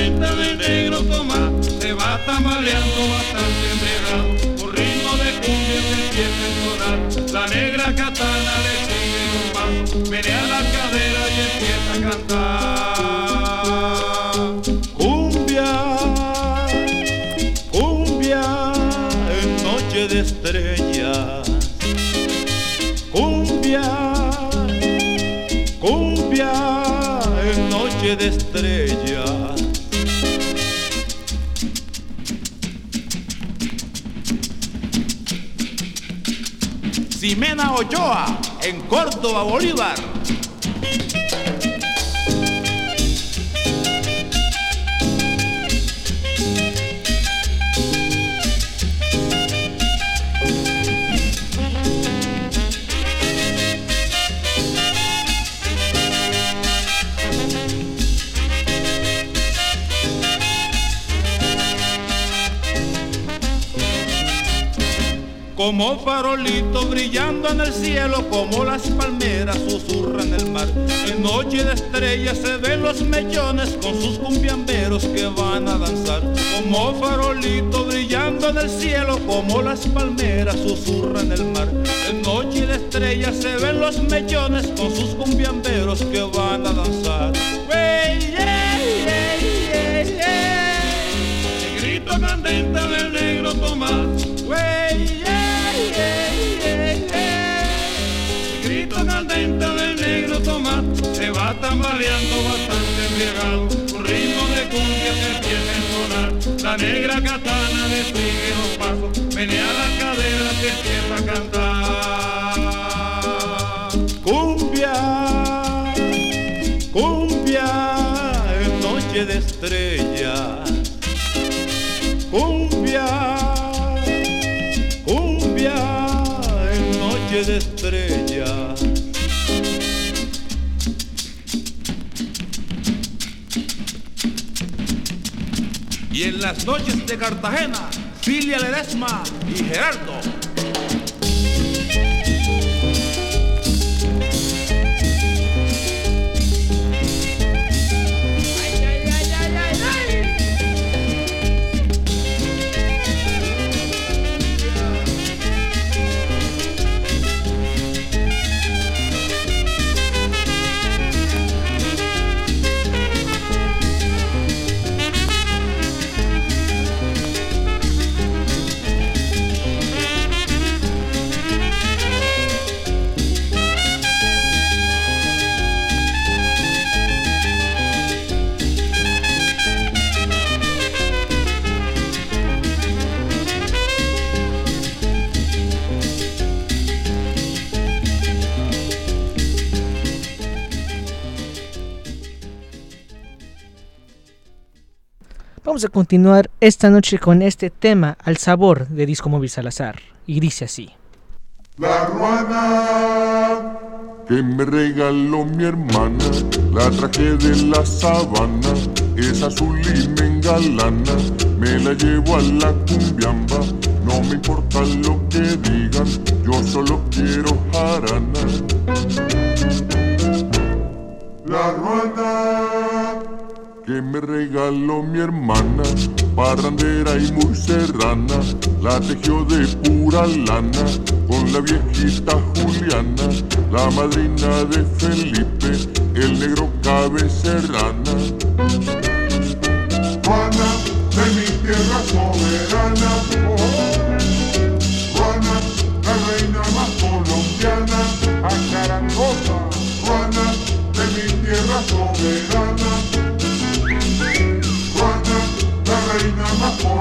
Speaker 22: candente de negro Tomás se va tambaleando bastante embriagado. Con ritmo de cumbia se empieza a entonar. La negra katana le sigue un paso. Menea la cadera y empieza a cantar. Cumbia, cumbia en noche de estrellas. Cumbia, cumbia en noche de estrellas. Ximena Ochoa en Córdoba, Bolívar. Como farolito brillando en el cielo, como las palmeras susurran el mar. En noche de estrellas se ven los mellones con sus cumbiamberos que van a danzar. Como farolito brillando en el cielo, como las palmeras susurran el mar. En noche de estrellas se ven los mellones con sus cumbiamberos que van a danzar. Wey, ey, ey, ey, ey. El grito candente del negro Tomás. Se va tambaleando bastante embriagado. Un ritmo de cumbia se empieza a entonar. La negra katana le sigue los pasos. Menea la cadera se empieza a cantar. Cumbia, cumbia en noche de estrellas. Y en las noches de Cartagena, Filia Ledesma y Gerardo.
Speaker 2: Vamos a continuar esta noche con este tema al sabor de Disco Móvil Salazar. Y dice así.
Speaker 23: La ruana que me regaló mi hermana, la traje de la sabana, es azul y me engalana, me la llevo a la cumbiamba, no me importa lo que digan, yo solo quiero jarana. La ruana que me regaló mi hermana, parrandera y muy serrana, la tejió de pura lana, con la viejita Juliana, la madrina de Felipe, el negro cabecerrana.
Speaker 24: Juana de mi tierra soberana, Juana, la reina más colombiana, acarangosa, Juana de mi tierra soberana,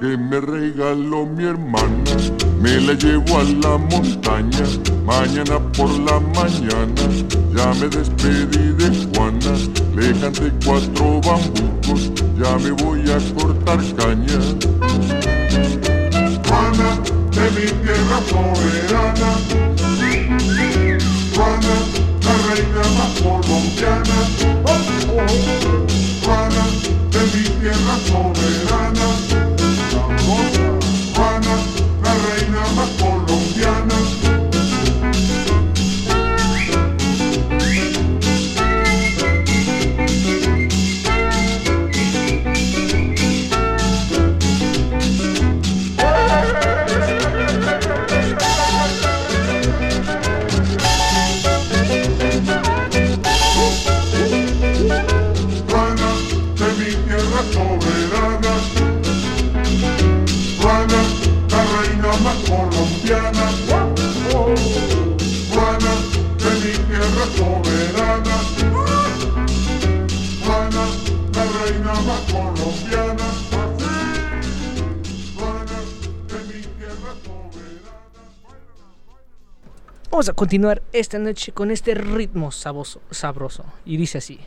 Speaker 23: que me regaló mi hermana, me la llevo a la montaña, mañana por la mañana, ya me despedí de Juana, le canté cuatro bambucos, ya me voy a cortar caña.
Speaker 24: Juana de mi tierra soberana, Juana, la reina más colombiana, tierra soberana, sabrosa, Juana, la reina más colombiana.
Speaker 2: Vamos a continuar esta noche con este ritmo saboso- sabroso. Y dice así.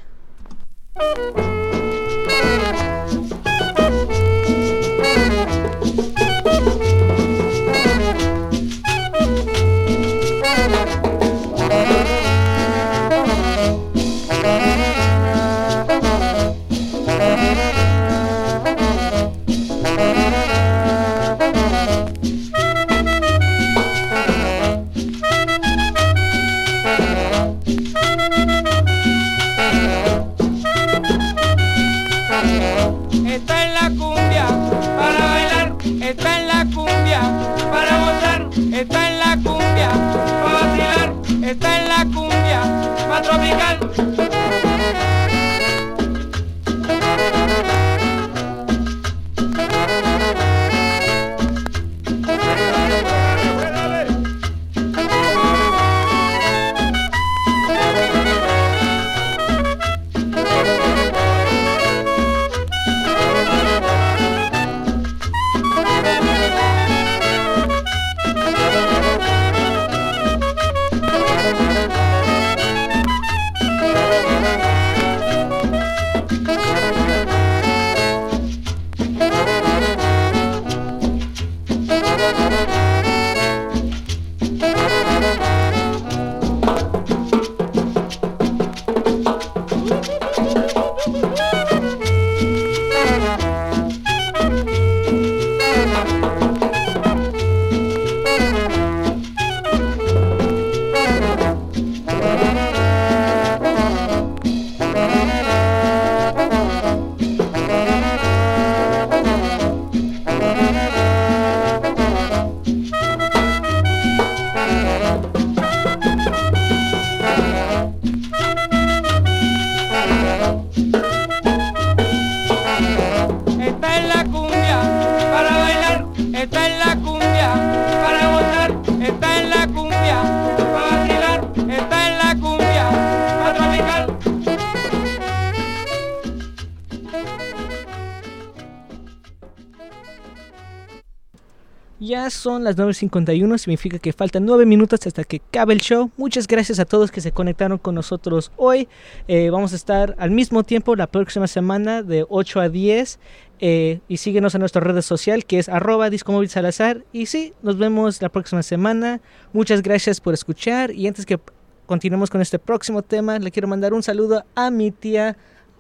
Speaker 2: Son las 9.51, significa que faltan 9 minutos hasta que acabe el show. Muchas gracias a todos que se conectaron con nosotros hoy. Eh, vamos a estar al mismo tiempo la próxima semana de 8 a 10. eh, y síguenos en nuestra red social que es arroba discomóvil salazar. Y sí, nos vemos la próxima semana. Muchas gracias por escuchar. Y antes que continuemos con este próximo tema, le quiero mandar un saludo a mi tía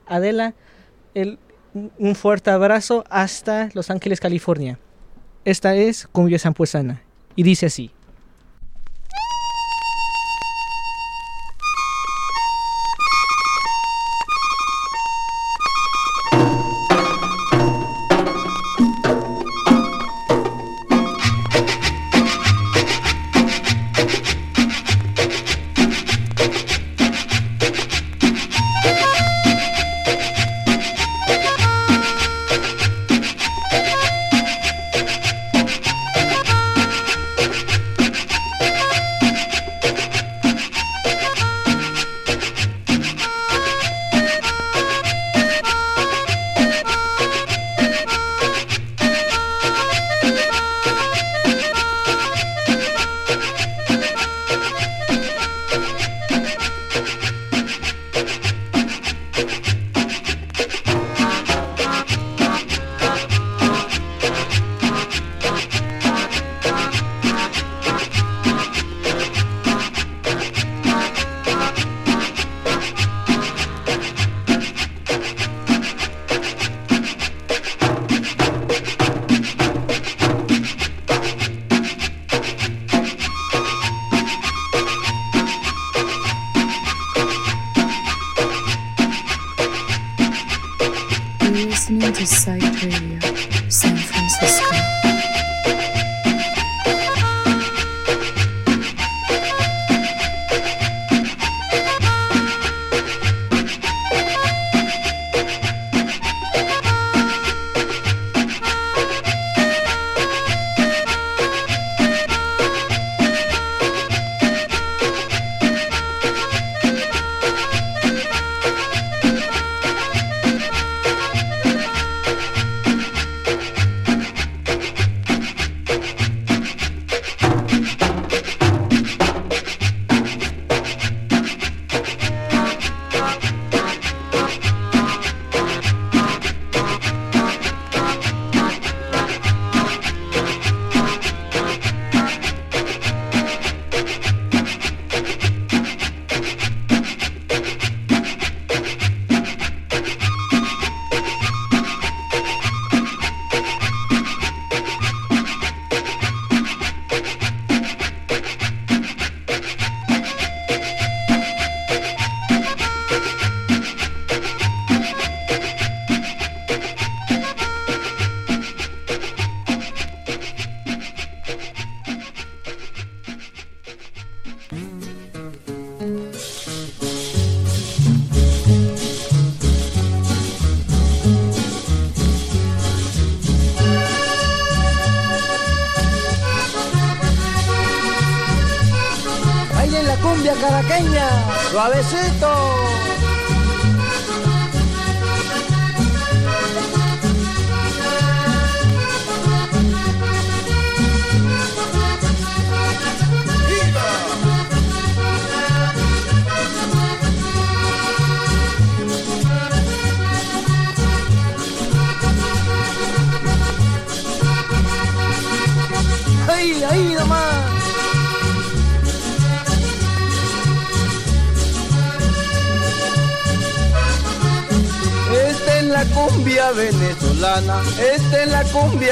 Speaker 2: Adela. El- un fuerte abrazo hasta Los Ángeles, California. Esta es Cumbia Sampuesana y dice así.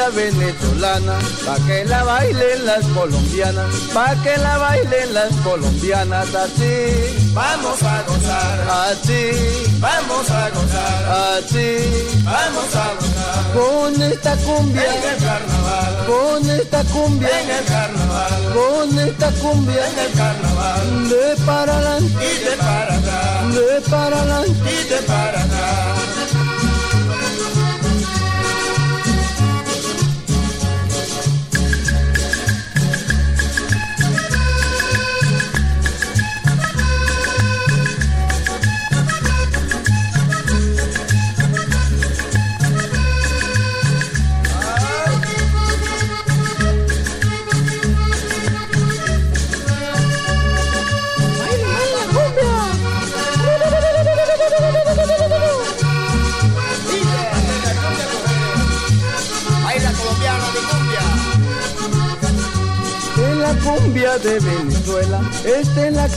Speaker 25: Venezolana, pa' que la bailen las colombianas, pa' que la bailen las colombianas, así. Vamos a gozar, así. Vamos a gozar, así. Vamos a gozar. Con esta cumbia, en el carnaval. Con esta cumbia, en el carnaval. Con esta cumbia, en el carnaval. De para adelante y de para atrás. De para adelante y de para atrás.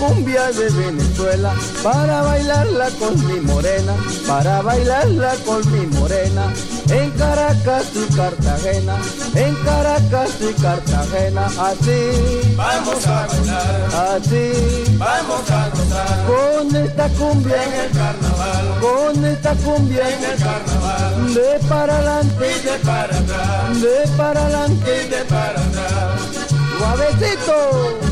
Speaker 25: Cumbia de Venezuela, para bailarla con mi morena, para bailarla con mi morena, en Caracas y Cartagena, en Caracas y Cartagena, así.
Speaker 26: Vamos a bailar,
Speaker 25: así.
Speaker 26: Vamos a gozar.
Speaker 25: Con esta cumbia
Speaker 26: en el carnaval,
Speaker 25: con esta cumbia
Speaker 26: en el carnaval,
Speaker 25: de para adelante
Speaker 26: y de para atrás,
Speaker 25: de para adelante
Speaker 26: y de para atrás,
Speaker 25: suavecito.